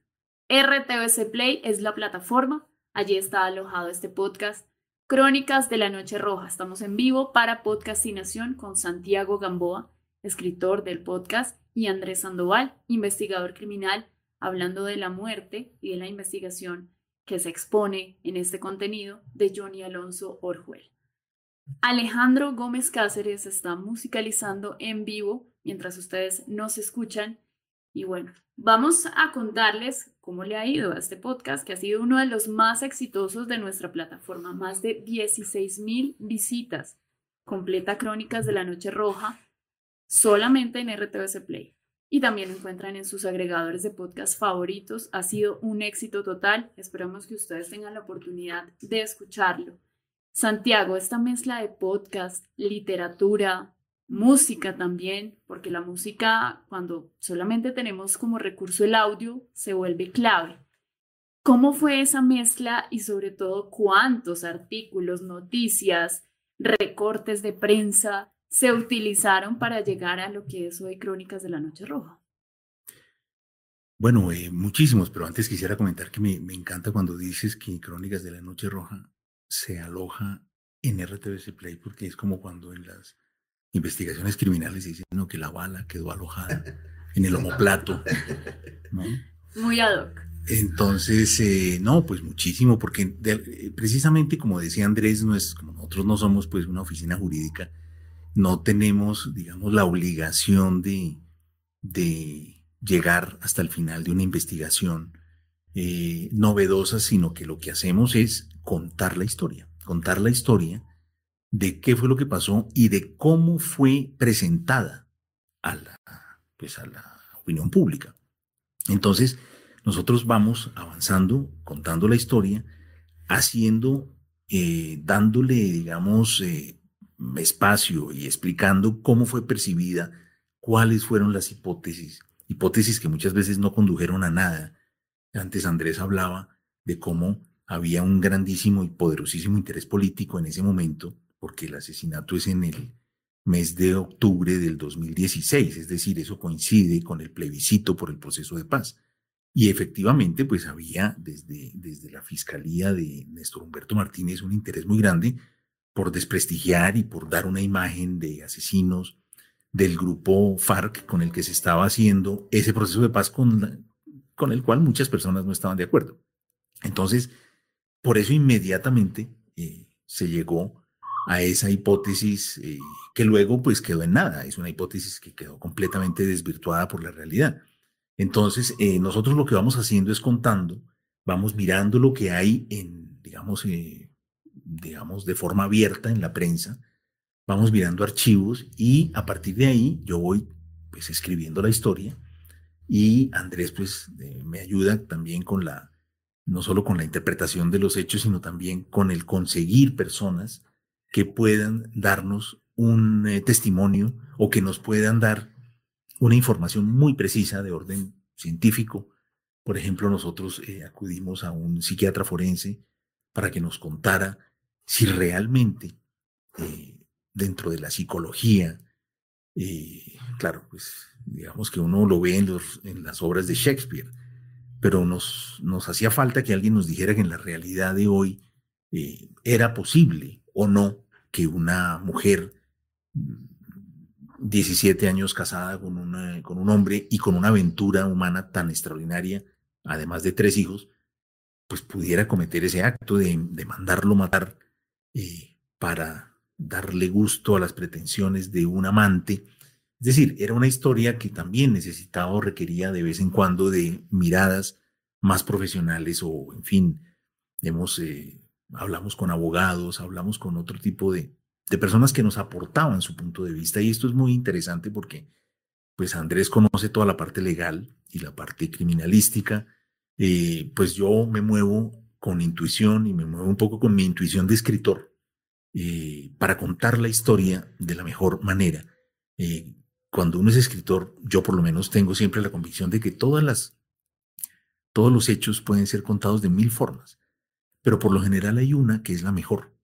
RTVC Play es la plataforma. Allí está alojado este podcast. Crónicas de la Noche Roja. Estamos en vivo para Podcastinación con Santiago Gamboa, escritor del podcast y Andrés Sandoval, investigador criminal, hablando de la muerte y de la investigación que se expone en este contenido de Johnny Alonso Orjuel. Alejandro Gómez Cáceres está musicalizando en vivo mientras ustedes nos escuchan. Y bueno, vamos a contarles cómo le ha ido a este podcast, que ha sido uno de los más exitosos de nuestra plataforma. Más de 16 mil visitas. Completa Crónicas de la Noche Roja solamente en RTVC Play. Y también lo encuentran en sus agregadores de podcast favoritos. Ha sido un éxito total. Esperamos que ustedes tengan la oportunidad de escucharlo. Santiago, esta mezcla de podcast, literatura, música también, porque la música cuando solamente tenemos como recurso el audio se vuelve clave. ¿Cómo fue esa mezcla y sobre todo cuántos artículos, noticias, recortes de prensa se utilizaron para llegar a lo que es hoy Crónicas de la Noche Roja? Bueno, eh, muchísimos, pero antes quisiera comentar que me, me, encanta cuando dices que Crónicas de la Noche Roja se aloja en RTVC Play, porque es como cuando en las investigaciones criminales dicen no, que la bala quedó alojada en el homoplato. ¿no? Muy ad hoc. Entonces, eh, no, pues muchísimo, porque de, precisamente como decía Andrés, no es, como nosotros no somos pues una oficina jurídica, no tenemos, digamos, la obligación de, llegar hasta el final de una investigación eh, novedosa, sino que lo que hacemos es contar la historia, contar la historia de qué fue lo que pasó y de cómo fue presentada a la, pues a la opinión pública. Entonces, nosotros vamos avanzando, contando la historia, haciendo, eh, dándole, digamos, eh, espacio y explicando cómo fue percibida, cuáles fueron las hipótesis, hipótesis que muchas veces no condujeron a nada. Antes Andrés hablaba de cómo había un grandísimo y poderosísimo interés político en ese momento, porque el asesinato es en el mes de octubre del 2016, es decir, eso coincide con el plebiscito por el proceso de paz. Y efectivamente, pues había desde, desde la fiscalía de Néstor Humberto Martínez un interés muy grande por desprestigiar y por dar una imagen de asesinos del grupo FARC con el que se estaba haciendo ese proceso de paz con, con el cual muchas personas no estaban de acuerdo. Entonces, por eso inmediatamente eh, se llegó a esa hipótesis eh, que luego pues quedó en nada, es una hipótesis que quedó completamente desvirtuada por la realidad. Entonces, eh, nosotros lo que vamos haciendo es contando, vamos mirando lo que hay en, digamos, digamos, de forma abierta en la prensa, vamos mirando archivos y a partir de ahí yo voy pues escribiendo la historia y Andrés pues me ayuda también con la, no solo con la interpretación de los hechos, sino también con el conseguir personas que puedan darnos un eh, testimonio o que nos puedan dar una información muy precisa de orden científico. Por ejemplo, nosotros eh, acudimos a un psiquiatra forense para que nos contara si realmente eh, dentro de la psicología, eh, claro, pues digamos que uno lo ve en, los, en las obras de Shakespeare, pero nos, nos hacía falta que alguien nos dijera que en la realidad de hoy eh, era posible o no que una mujer 17 años casada con, una, con un hombre y con una aventura humana tan extraordinaria, además de tres hijos, pues pudiera cometer ese acto de, de mandarlo matar eh, para darle gusto a las pretensiones de un amante. Es decir, era una historia que también necesitaba o requería de vez en cuando de miradas más profesionales o, en fin, hemos, eh, hablamos con abogados, hablamos con otro tipo de, personas que nos aportaban su punto de vista y esto es muy interesante porque pues Andrés conoce toda la parte legal y la parte criminalística, eh, pues yo me muevo con intuición y me muevo un poco con mi intuición de escritor. Eh, para contar la historia de la mejor manera. Eh, cuando uno es escritor, yo por lo menos tengo siempre la convicción de que todas las, todos los hechos pueden ser contados de mil formas, pero por lo general hay una que es la mejor.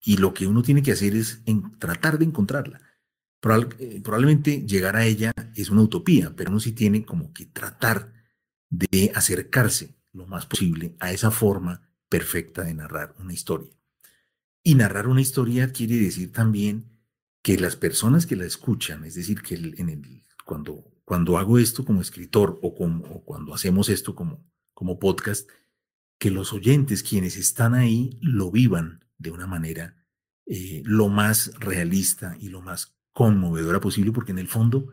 Y lo que uno tiene que hacer es en, tratar de encontrarla. Eh, probablemente llegar a ella es una utopía, pero uno sí tiene como que tratar de acercarse lo más posible a esa forma perfecta de narrar una historia. Y narrar una historia quiere decir también que las personas que la escuchan, es decir, que en cuando, cuando hago esto como escritor o, como, cuando hacemos esto como, como podcast, que los oyentes, quienes están ahí, lo vivan de una manera eh, lo más realista y lo más conmovedora posible, porque en el fondo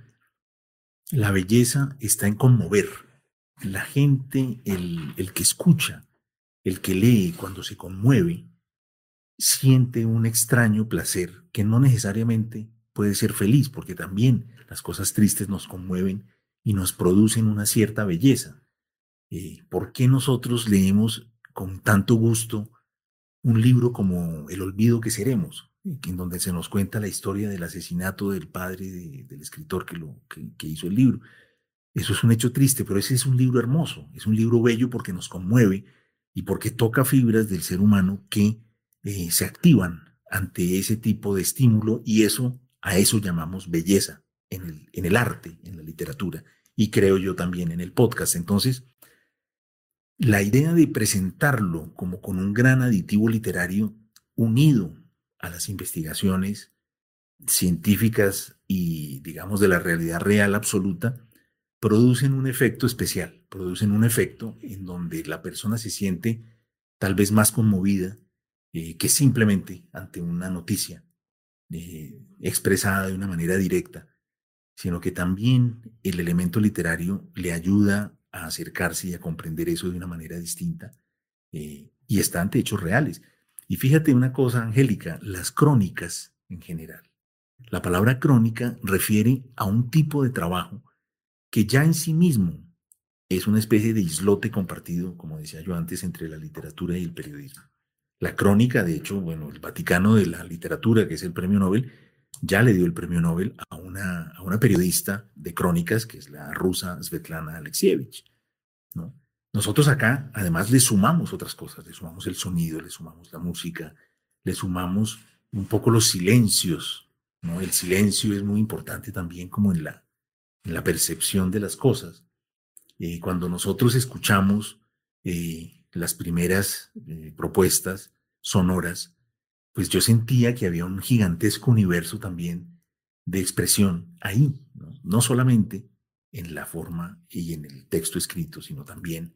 la belleza está en conmover. La gente, el, que escucha, el que lee cuando se conmueve, siente un extraño placer que no necesariamente puede ser feliz, porque también las cosas tristes nos conmueven y nos producen una cierta belleza. Eh, ¿Por qué nosotros leemos con tanto gusto un libro como El olvido que seremos? en donde se nos cuenta la historia del asesinato del padre del escritor que, lo, que hizo el libro. Eso es un hecho triste, pero ese es un libro hermoso, es un libro bello porque nos conmueve y porque toca fibras del ser humano que eh, se activan ante ese tipo de estímulo y eso a eso llamamos belleza en el, en el arte, en la literatura y creo yo también en el podcast. Entonces, la idea de presentarlo como con un gran aditivo literario unido a las investigaciones científicas y digamos de la realidad real absoluta, producen un efecto especial, producen un efecto en donde la persona se siente tal vez más conmovida eh, que simplemente ante una noticia eh, expresada de una manera directa, sino que también el elemento literario le ayuda a acercarse y a comprender eso de una manera distinta eh, y está ante hechos reales. Y fíjate una cosa, Angélica, las crónicas en general. La palabra crónica refiere a un tipo de trabajo que ya en sí mismo es una especie de islote compartido, como decía yo antes, entre la literatura y el periodismo. La crónica, de hecho, bueno, el Vaticano de la Literatura, que es el premio Nobel, ya le dio el premio Nobel a una, a una periodista de crónicas, que es la rusa Svetlana Alexievich. ¿no? Nosotros acá, además, le sumamos otras cosas, le sumamos el sonido, le sumamos la música, le sumamos un poco los silencios. ¿no? El silencio es muy importante también como en la, en la percepción de las cosas. Eh, cuando nosotros escuchamos eh, las primeras eh, propuestas sonoras, pues yo sentía que había un gigantesco universo también de expresión ahí, ¿no? no solamente en la forma y en el texto escrito, sino también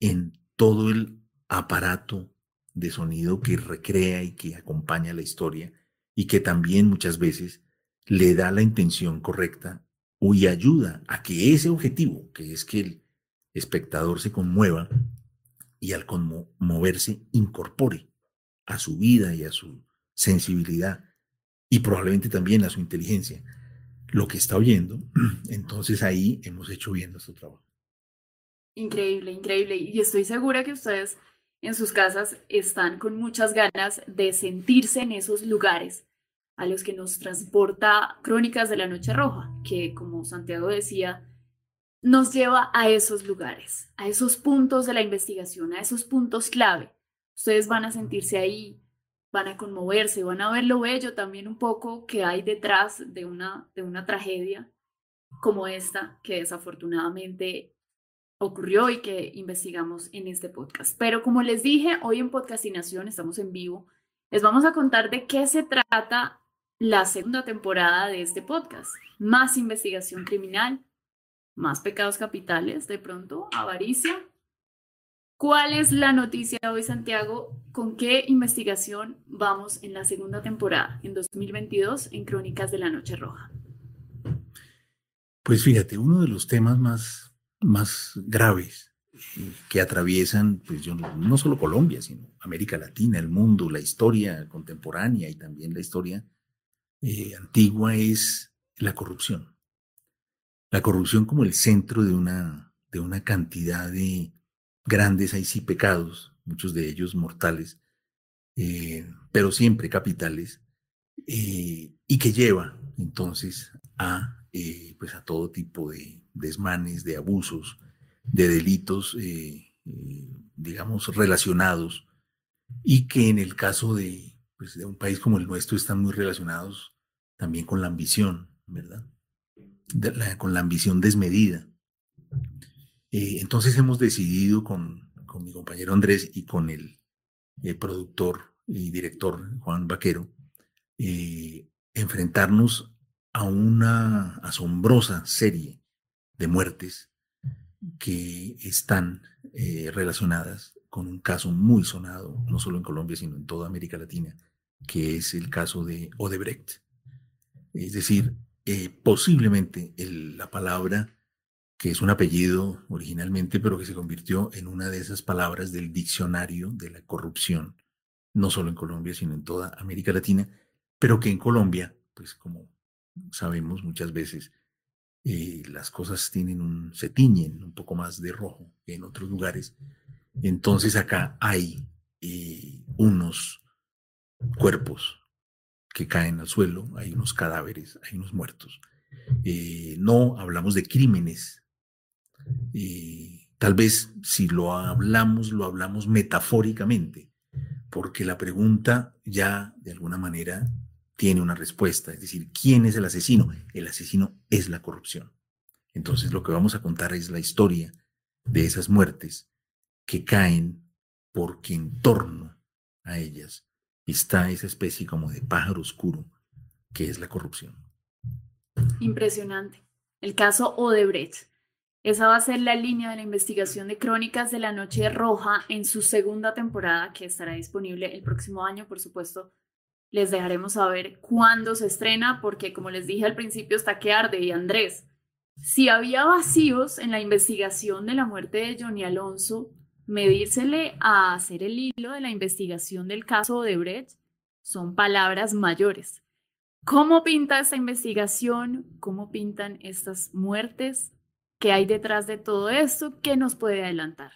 en todo el aparato de sonido que recrea y que acompaña la historia y que también muchas veces le da la intención correcta y ayuda a que ese objetivo, que es que el espectador se conmueva y al conmoverse incorpore a su vida y a su sensibilidad y probablemente también a su inteligencia lo que está oyendo, entonces ahí hemos hecho bien nuestro trabajo. Increíble, increíble. Y estoy segura que ustedes en sus casas están con muchas ganas de sentirse en esos lugares a los que nos transporta Crónicas de la Noche Roja, que como Santiago decía, nos lleva a esos lugares, a esos puntos de la investigación, a esos puntos clave. Ustedes van a sentirse ahí, van a conmoverse, van a ver lo bello también un poco que hay detrás de una, de una tragedia como esta que desafortunadamente ocurrió y que investigamos en este podcast. Pero como les dije, hoy en Podcastinación estamos en vivo. Les vamos a contar de qué se trata la segunda temporada de este podcast. Más investigación criminal, más pecados capitales, de pronto, avaricia. ¿Cuál es la noticia hoy, Santiago? ¿Con qué investigación vamos en la segunda temporada, en 2022, en Crónicas de la Noche Roja? Pues fíjate, uno de los temas más, más graves que atraviesan, pues yo, no solo Colombia, sino América Latina, el mundo, la historia contemporánea y también la historia eh, antigua es la corrupción. La corrupción como el centro de una, de una cantidad de grandes, ahí sí, pecados, muchos de ellos mortales, eh, pero siempre capitales, eh, y que lleva entonces a, pues a todo tipo de desmanes, de abusos, de delitos, digamos, relacionados, y que en el caso de, pues, de un país como el nuestro están muy relacionados también con la ambición, ¿verdad? con la ambición desmedida. Eh, entonces hemos decidido con, con, mi compañero Andrés y con el, productor y director Juan Vaquero eh, enfrentarnos a una asombrosa serie de muertes que están eh, relacionadas con un caso muy sonado, no solo en Colombia, sino en toda América Latina, que es el caso de Odebrecht. Es decir, eh, posiblemente la palabra, que es un apellido originalmente, pero que se convirtió en una de esas palabras del diccionario de la corrupción, no solo en Colombia, sino en toda América Latina, pero que en Colombia, pues como sabemos muchas veces, eh, las cosas tienen un, se tiñen un poco más de rojo que en otros lugares. Entonces acá hay eh, unos cuerpos que caen al suelo, hay unos cadáveres, hay unos muertos. Eh, no hablamos de crímenes. tal vez si lo hablamos, lo hablamos metafóricamente, porque la pregunta ya de alguna manera tiene una respuesta, es decir, ¿quién es el asesino? El asesino es la corrupción. Entonces lo que vamos a contar es la historia de esas muertes que caen porque en torno a ellas está esa especie como de pájaro oscuro que es la corrupción. Impresionante. El caso Odebrecht. Esa va a ser la línea de la investigación de Crónicas de la Noche Roja en su segunda temporada que estará disponible el próximo año, por supuesto. Les dejaremos saber cuándo se estrena porque como les dije al principio está que arde y Andrés. Si había vacíos en la investigación de la muerte de Johnny Alonso, medírsele a hacer el hilo de la investigación del caso Odebrecht son palabras mayores. ¿Cómo pinta esta investigación? ¿Cómo pintan estas muertes? ¿Qué hay detrás de todo esto? ¿Qué nos puede adelantar?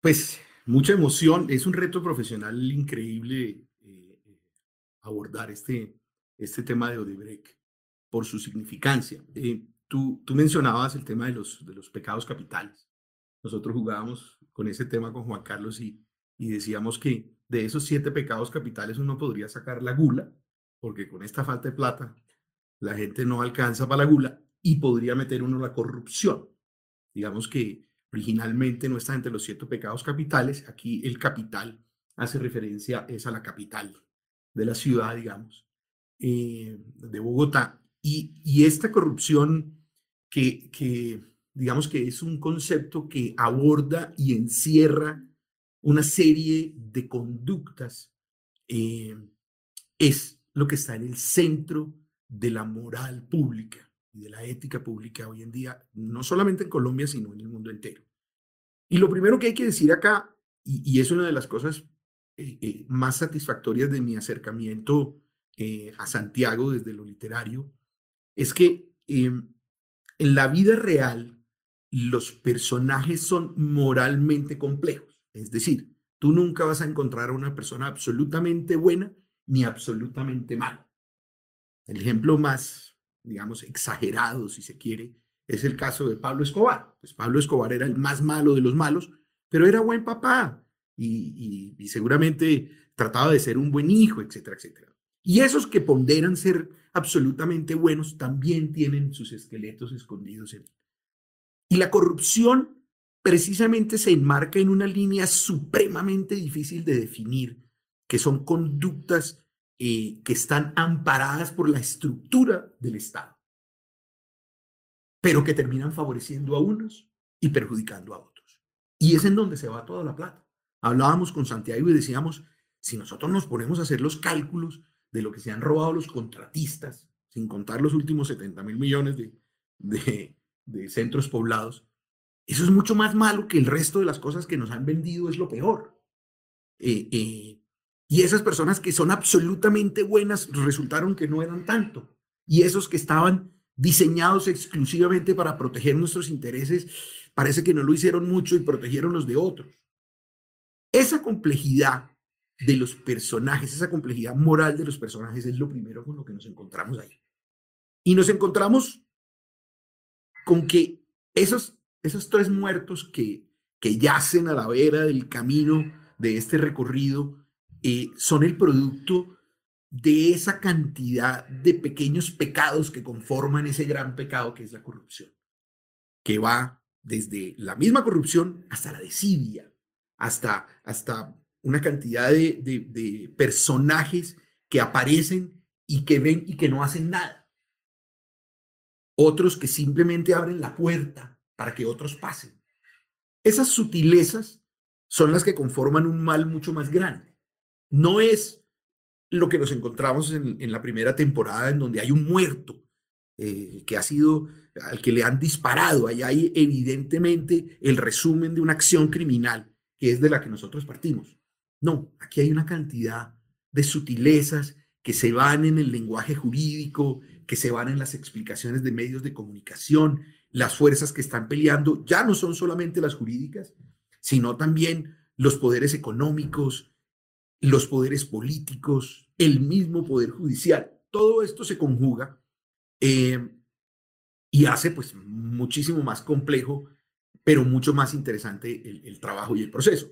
Pues mucha emoción. Es un reto profesional increíble eh, abordar este, este tema de Odebrecht por su significancia. Eh, tú, tú mencionabas el tema de los, de los pecados capitales. Nosotros jugábamos con ese tema con Juan Carlos y, y decíamos que de esos siete pecados capitales uno podría sacar la gula, porque con esta falta de plata la gente no alcanza para la gula y podría meter uno la corrupción. Digamos que originalmente no está entre los siete pecados capitales, aquí el capital hace referencia es a la capital de la ciudad, digamos, eh, de Bogotá. Y, y esta corrupción que, que, digamos que es un concepto que aborda y encierra una serie de conductas, eh, es lo que está en el centro de la moral pública y de la ética pública hoy en día, no solamente en Colombia, sino en el mundo entero. Y lo primero que hay que decir acá, y, es una de las cosas eh, eh, más satisfactorias de mi acercamiento a Santiago desde lo literario, es que en la vida real los personajes son moralmente complejos. Es decir, tú nunca vas a encontrar a una persona absolutamente buena ni absolutamente malo. El ejemplo más, digamos, exagerado, si se quiere, es el caso de Pablo Escobar. Pues Pablo Escobar era el más malo de los malos, pero era buen papá y, y, seguramente trataba de ser un buen hijo, etcétera, etcétera. Y esos que ponderan ser absolutamente buenos también tienen sus esqueletos escondidos en Y la corrupción precisamente se enmarca en una línea supremamente difícil de definir que son conductas eh, que están amparadas por la estructura del Estado, pero que terminan favoreciendo a unos y perjudicando a otros. Y es en donde se va toda la plata. Hablábamos con Santiago y decíamos, si nosotros nos ponemos a hacer los cálculos de lo que se han robado los contratistas, sin contar los últimos 70 mil millones de, de, centros poblados, eso es mucho más malo que el resto de las cosas que nos han vendido, es lo peor. Eh, eh, y esas personas que son absolutamente buenas resultaron que no eran tanto. Y esos que estaban diseñados exclusivamente para proteger nuestros intereses, parece que no lo hicieron mucho y protegieron los de otros. Esa complejidad de los personajes, esa complejidad moral de los personajes es lo primero con lo que nos encontramos ahí. Y nos encontramos con que esos, esos tres muertos que, que yacen a la vera del camino de este recorrido eh, son el producto de esa cantidad de pequeños pecados que conforman ese gran pecado que es la corrupción, que va desde la misma corrupción hasta la desidia, hasta, hasta una cantidad de, de personajes que aparecen y que ven y que no hacen nada. Otros que simplemente abren la puerta para que otros pasen. Esas sutilezas son las que conforman un mal mucho más grande. No es lo que nos encontramos en, la primera temporada, en donde hay un muerto eh, que ha sido al que le han disparado. Ahí hay evidentemente el resumen de una acción criminal, que es de la que nosotros partimos. No, aquí hay una cantidad de sutilezas que se van en el lenguaje jurídico, que se van en las explicaciones de medios de comunicación, las fuerzas que están peleando ya no son solamente las jurídicas, sino también los poderes económicos, los poderes políticos, el mismo poder judicial. Todo esto se conjuga eh, y hace pues muchísimo más complejo, pero mucho más interesante el, trabajo y el proceso.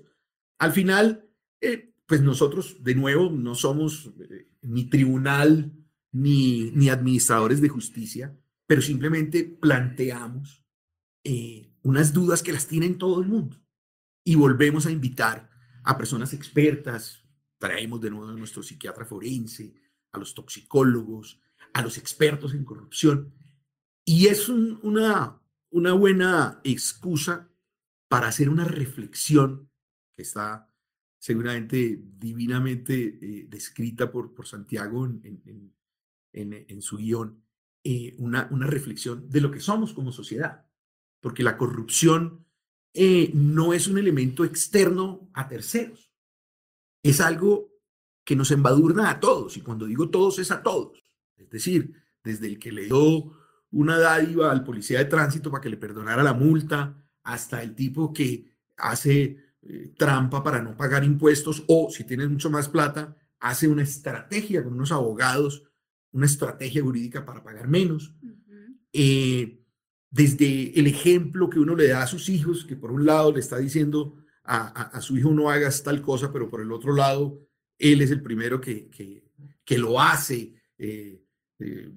Al final, eh, pues nosotros de nuevo no somos eh, ni tribunal ni, ni administradores de justicia, pero simplemente planteamos unas dudas que las tiene todo el mundo. Y volvemos a invitar a personas expertas, traemos de nuevo a nuestro psiquiatra forense, a los toxicólogos, a los expertos en corrupción, y es una, una buena excusa para hacer una reflexión que está seguramente divinamente eh, descrita por, por Santiago en, en, su guion, eh, una, una reflexión de lo que somos como sociedad, porque la corrupción eh, no es un elemento externo a terceros. Es algo que nos embadurna a todos. Y cuando digo todos, es a todos. Es decir, desde el que le dio una dádiva al policía de tránsito para que le perdonara la multa, hasta el tipo que hace eh, trampa para no pagar impuestos o, si tienes mucho más plata, hace una estrategia con unos abogados, una estrategia jurídica para pagar menos desde el ejemplo que uno le da a sus hijos, que por un lado le está diciendo a, su hijo no hagas tal cosa, pero por el otro lado, él es el primero que, que, lo hace, eh, eh,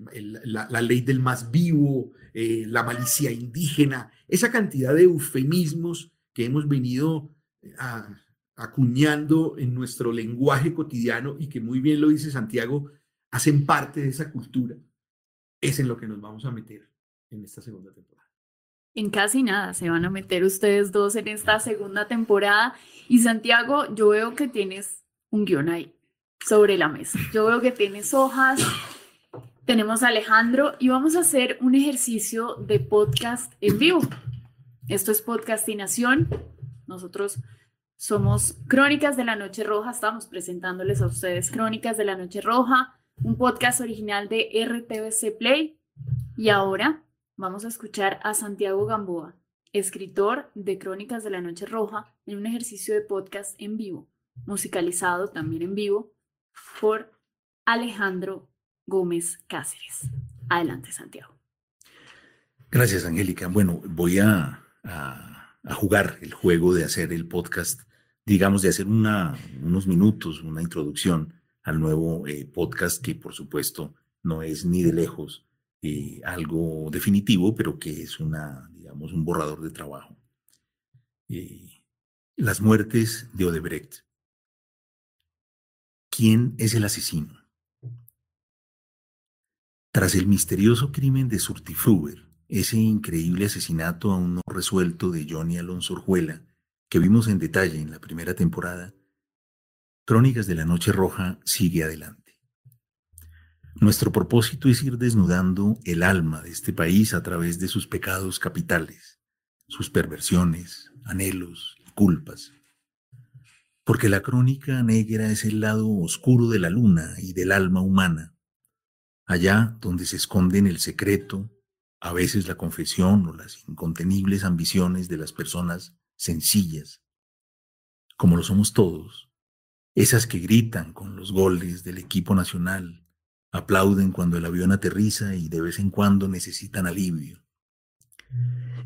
la, ley del más vivo, eh, la malicia indígena, esa cantidad de eufemismos que hemos venido acuñando en nuestro lenguaje cotidiano y que muy bien lo dice Santiago, hacen parte de esa cultura, es en lo que nos vamos a meter en esta segunda temporada. En casi nada se van a meter ustedes dos en esta segunda temporada. Y Santiago, yo veo que tienes un guion ahí sobre la mesa. Yo veo que tienes hojas. Tenemos a Alejandro y vamos a hacer un ejercicio de podcast en vivo. Esto es podcastinación. Nosotros somos Crónicas de la Noche Roja. Estamos presentándoles a ustedes Crónicas de la Noche Roja, un podcast original de RTBC Play. Y ahora Vamos a escuchar a Santiago Gamboa, escritor de Crónicas de la Noche Roja, en un ejercicio de podcast en vivo, musicalizado también en vivo por Alejandro Gómez Cáceres. Adelante, Santiago. Gracias, Angélica. Bueno, voy a, jugar el juego de hacer el podcast, digamos, de hacer unos minutos, una introducción al nuevo eh, podcast que, por supuesto, no es ni de lejos eh, algo definitivo, pero que es una, digamos, un borrador de trabajo. Eh, las muertes de Odebrecht. ¿Quién es el asesino? Tras el misterioso crimen de Surtifruber, ese increíble asesinato aún no resuelto de Johnny Alonso Orjuela, que vimos en detalle en la primera temporada, Crónicas de la Noche Roja sigue adelante. Nuestro propósito es ir desnudando el alma de este país a través de sus pecados capitales, sus perversiones, anhelos y culpas. Porque la crónica negra es el lado oscuro de la luna y del alma humana, allá donde se esconden el secreto, a veces la confesión o las incontenibles ambiciones de las personas sencillas, como lo somos todos, esas que gritan con los goles del equipo nacional, aplauden cuando el avión aterriza y de vez en cuando necesitan alivio.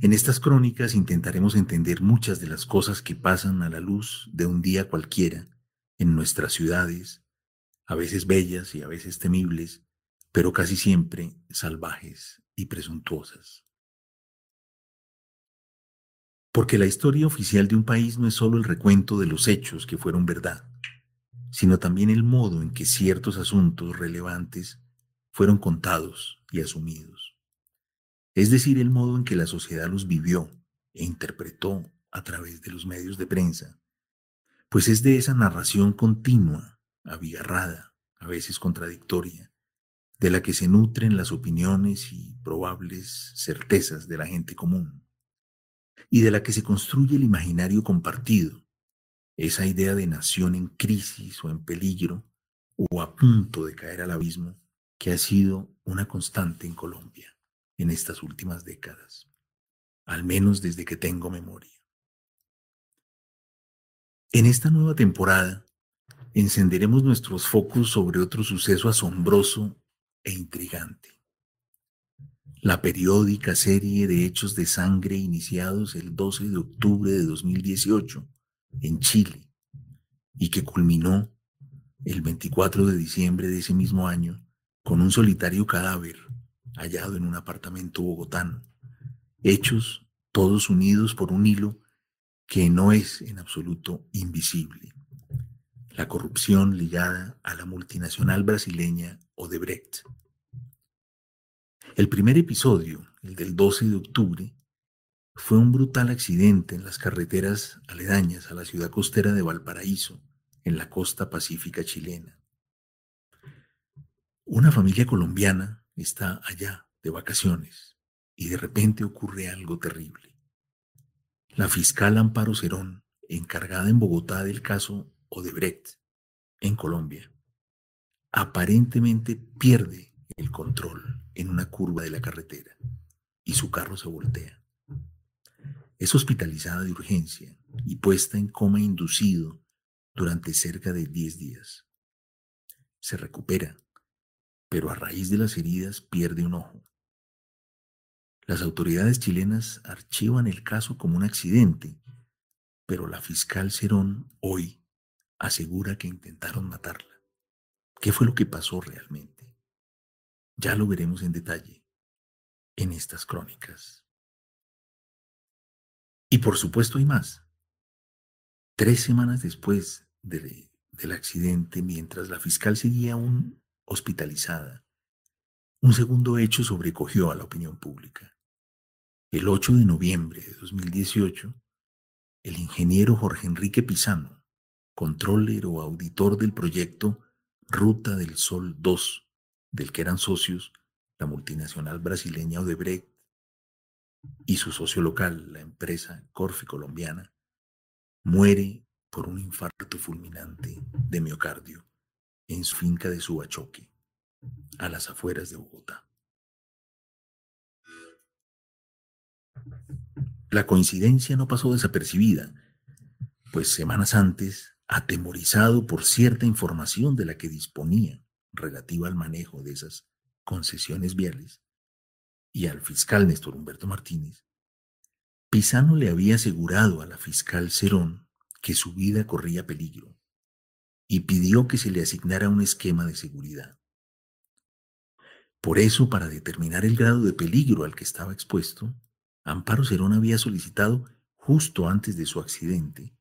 En estas crónicas intentaremos entender muchas de las cosas que pasan a la luz de un día cualquiera en nuestras ciudades, a veces bellas y a veces temibles, pero casi siempre salvajes y presuntuosas. Porque la historia oficial de un país no es solo el recuento de los hechos que fueron verdad, sino también el modo en que ciertos asuntos relevantes fueron contados y asumidos. Es decir, el modo en que la sociedad los vivió e interpretó a través de los medios de prensa, pues es de esa narración continua, abigarrada, a veces contradictoria, de la que se nutren las opiniones y probables certezas de la gente común, y de la que se construye el imaginario compartido, esa idea de nación en crisis o en peligro o a punto de caer al abismo que ha sido una constante en Colombia en estas últimas décadas, al menos desde que tengo memoria. En esta nueva temporada encenderemos nuestros focos sobre otro suceso asombroso e intrigante. La periódica serie de hechos de sangre iniciados el 12 de octubre de 2018 en Chile y que culminó el 24 de diciembre de ese mismo año con un solitario cadáver hallado en un apartamento bogotano. Hechos todos unidos por un hilo que no es en absoluto invisible. La corrupción ligada a la multinacional brasileña Odebrecht. El primer episodio, el del 12 de octubre, fue un brutal accidente en las carreteras aledañas a la ciudad costera de Valparaíso, en la costa pacífica chilena. Una familia colombiana está allá de vacaciones y de repente ocurre algo terrible. La fiscal Amparo Cerón, encargada en Bogotá del caso Odebrecht, en Colombia, aparentemente pierde el control en una curva de la carretera y su carro se voltea. Es hospitalizada de urgencia y puesta en coma inducido durante cerca de 10 días. Se recupera, pero a raíz de las heridas pierde un ojo. Las autoridades chilenas archivan el caso como un accidente, pero la fiscal Cerón hoy asegura que intentaron matarla. ¿Qué fue lo que pasó realmente? Ya lo veremos en detalle en estas crónicas. Y por supuesto hay más. Tres semanas después del accidente, mientras la fiscal seguía aún hospitalizada, un segundo hecho sobrecogió a la opinión pública. El 8 de noviembre de 2018, el ingeniero Jorge Enrique Pisano, controller o auditor del proyecto Ruta del Sol 2, del que eran socios la multinacional brasileña Odebrecht y su socio local, la empresa Corfi colombiana, muere por un infarto fulminante de miocardio en su finca de Subachoque, a las afueras de Bogotá. La coincidencia no pasó desapercibida, pues semanas antes, atemorizado por cierta información de la que disponía relativa al manejo de esas concesiones viales, y al fiscal Néstor Humberto Martínez, Pisano le había asegurado a la fiscal Cerón que su vida corría peligro y pidió que se le asignara un esquema de seguridad. Por eso, para determinar el grado de peligro al que estaba expuesto, Amparo Cerón había solicitado, justo antes de su accidente,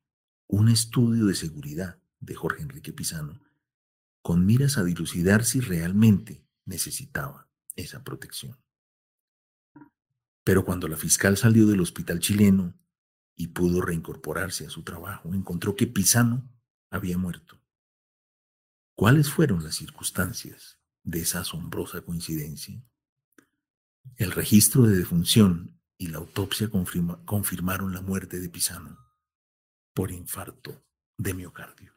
un estudio de seguridad de Jorge Enrique Pisano, con miras a dilucidar si realmente necesitaba esa protección. Pero cuando la fiscal salió del hospital chileno y pudo reincorporarse a su trabajo, encontró que Pisano había muerto. ¿Cuáles fueron las circunstancias de esa asombrosa coincidencia? El registro de defunción y la autopsia confirmaron la muerte de Pisano por infarto de miocardio.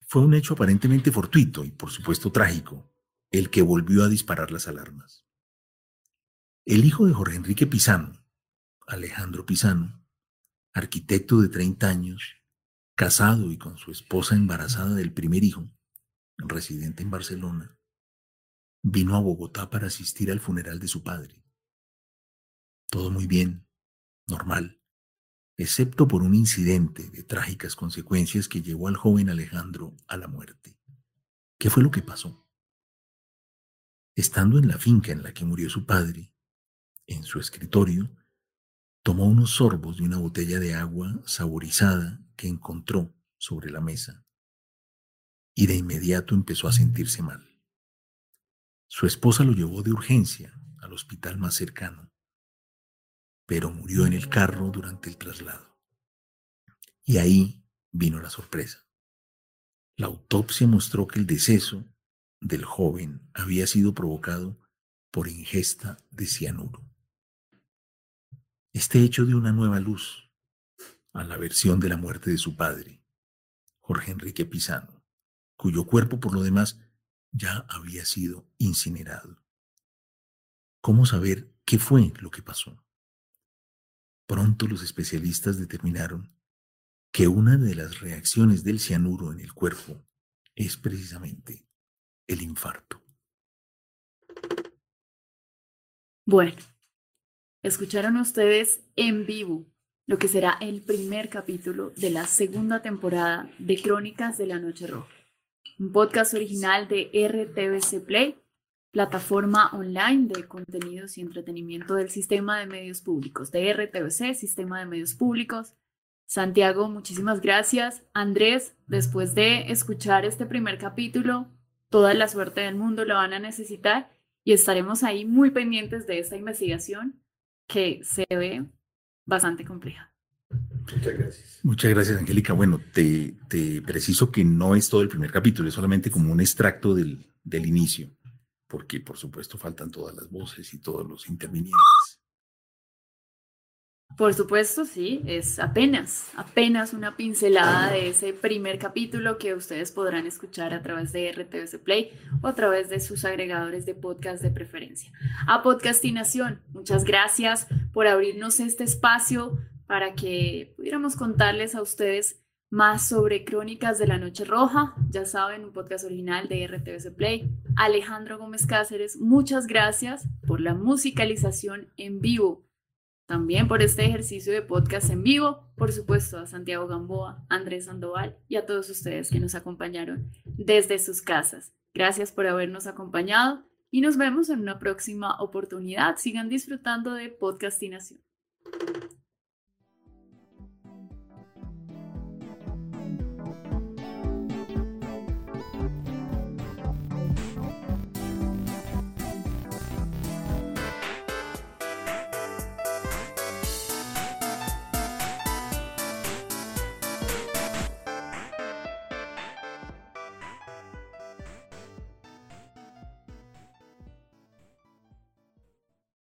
Fue un hecho aparentemente fortuito y por supuesto trágico el que volvió a disparar las alarmas. El hijo de Jorge Enrique Pisano, Alejandro Pisano, arquitecto de 30 años, casado y con su esposa embarazada del primer hijo, residente en Barcelona, vino a Bogotá para asistir al funeral de su padre. Todo muy bien, normal, excepto por un incidente de trágicas consecuencias que llevó al joven Alejandro a la muerte. ¿Qué fue lo que pasó? Estando en la finca en la que murió su padre, en su escritorio, tomó unos sorbos de una botella de agua saborizada que encontró sobre la mesa y de inmediato empezó a sentirse mal. Su esposa lo llevó de urgencia al hospital más cercano, pero murió en el carro durante el traslado. Y ahí vino la sorpresa. La autopsia mostró que el deceso del joven había sido provocado por ingesta de cianuro. Este hecho dio una nueva luz a la versión de la muerte de su padre, Jorge Enrique Pisano, cuyo cuerpo por lo demás ya había sido incinerado. ¿Cómo saber qué fue lo que pasó? Pronto los especialistas determinaron que una de las reacciones del cianuro en el cuerpo es precisamente el infarto. Bueno, escucharon ustedes en vivo lo que será el primer capítulo de la segunda temporada de Crónicas de la Noche Roja, un podcast original de RTBC Play, plataforma online de contenidos y entretenimiento del sistema de medios públicos, de RTBC, Sistema de Medios Públicos. Santiago, muchísimas gracias. Andrés, después de escuchar este primer capítulo, toda la suerte del mundo lo van a necesitar y estaremos ahí muy pendientes de esta investigación que se ve bastante compleja. Muchas gracias. Muchas gracias, Angélica. Bueno, te, te, preciso que no es todo el primer capítulo, es solamente como un extracto del, del inicio, porque por supuesto faltan todas las voces y todos los intervinientes. Por supuesto, sí, es apenas, apenas una pincelada de ese primer capítulo que ustedes podrán escuchar a través de RTVC Play o a través de sus agregadores de podcast de preferencia. A Podcastinación, muchas gracias por abrirnos este espacio para que pudiéramos contarles a ustedes más sobre Crónicas de la Noche Roja, ya saben, un podcast original de RTVC Play. Alejandro Gómez Cáceres, muchas gracias por la musicalización en vivo también por este ejercicio de podcast en vivo, por supuesto a Santiago Gamboa, Andrés Sandoval y a todos ustedes que nos acompañaron desde sus casas. Gracias por habernos acompañado y nos vemos en una próxima oportunidad. Sigan disfrutando de Podcastinación.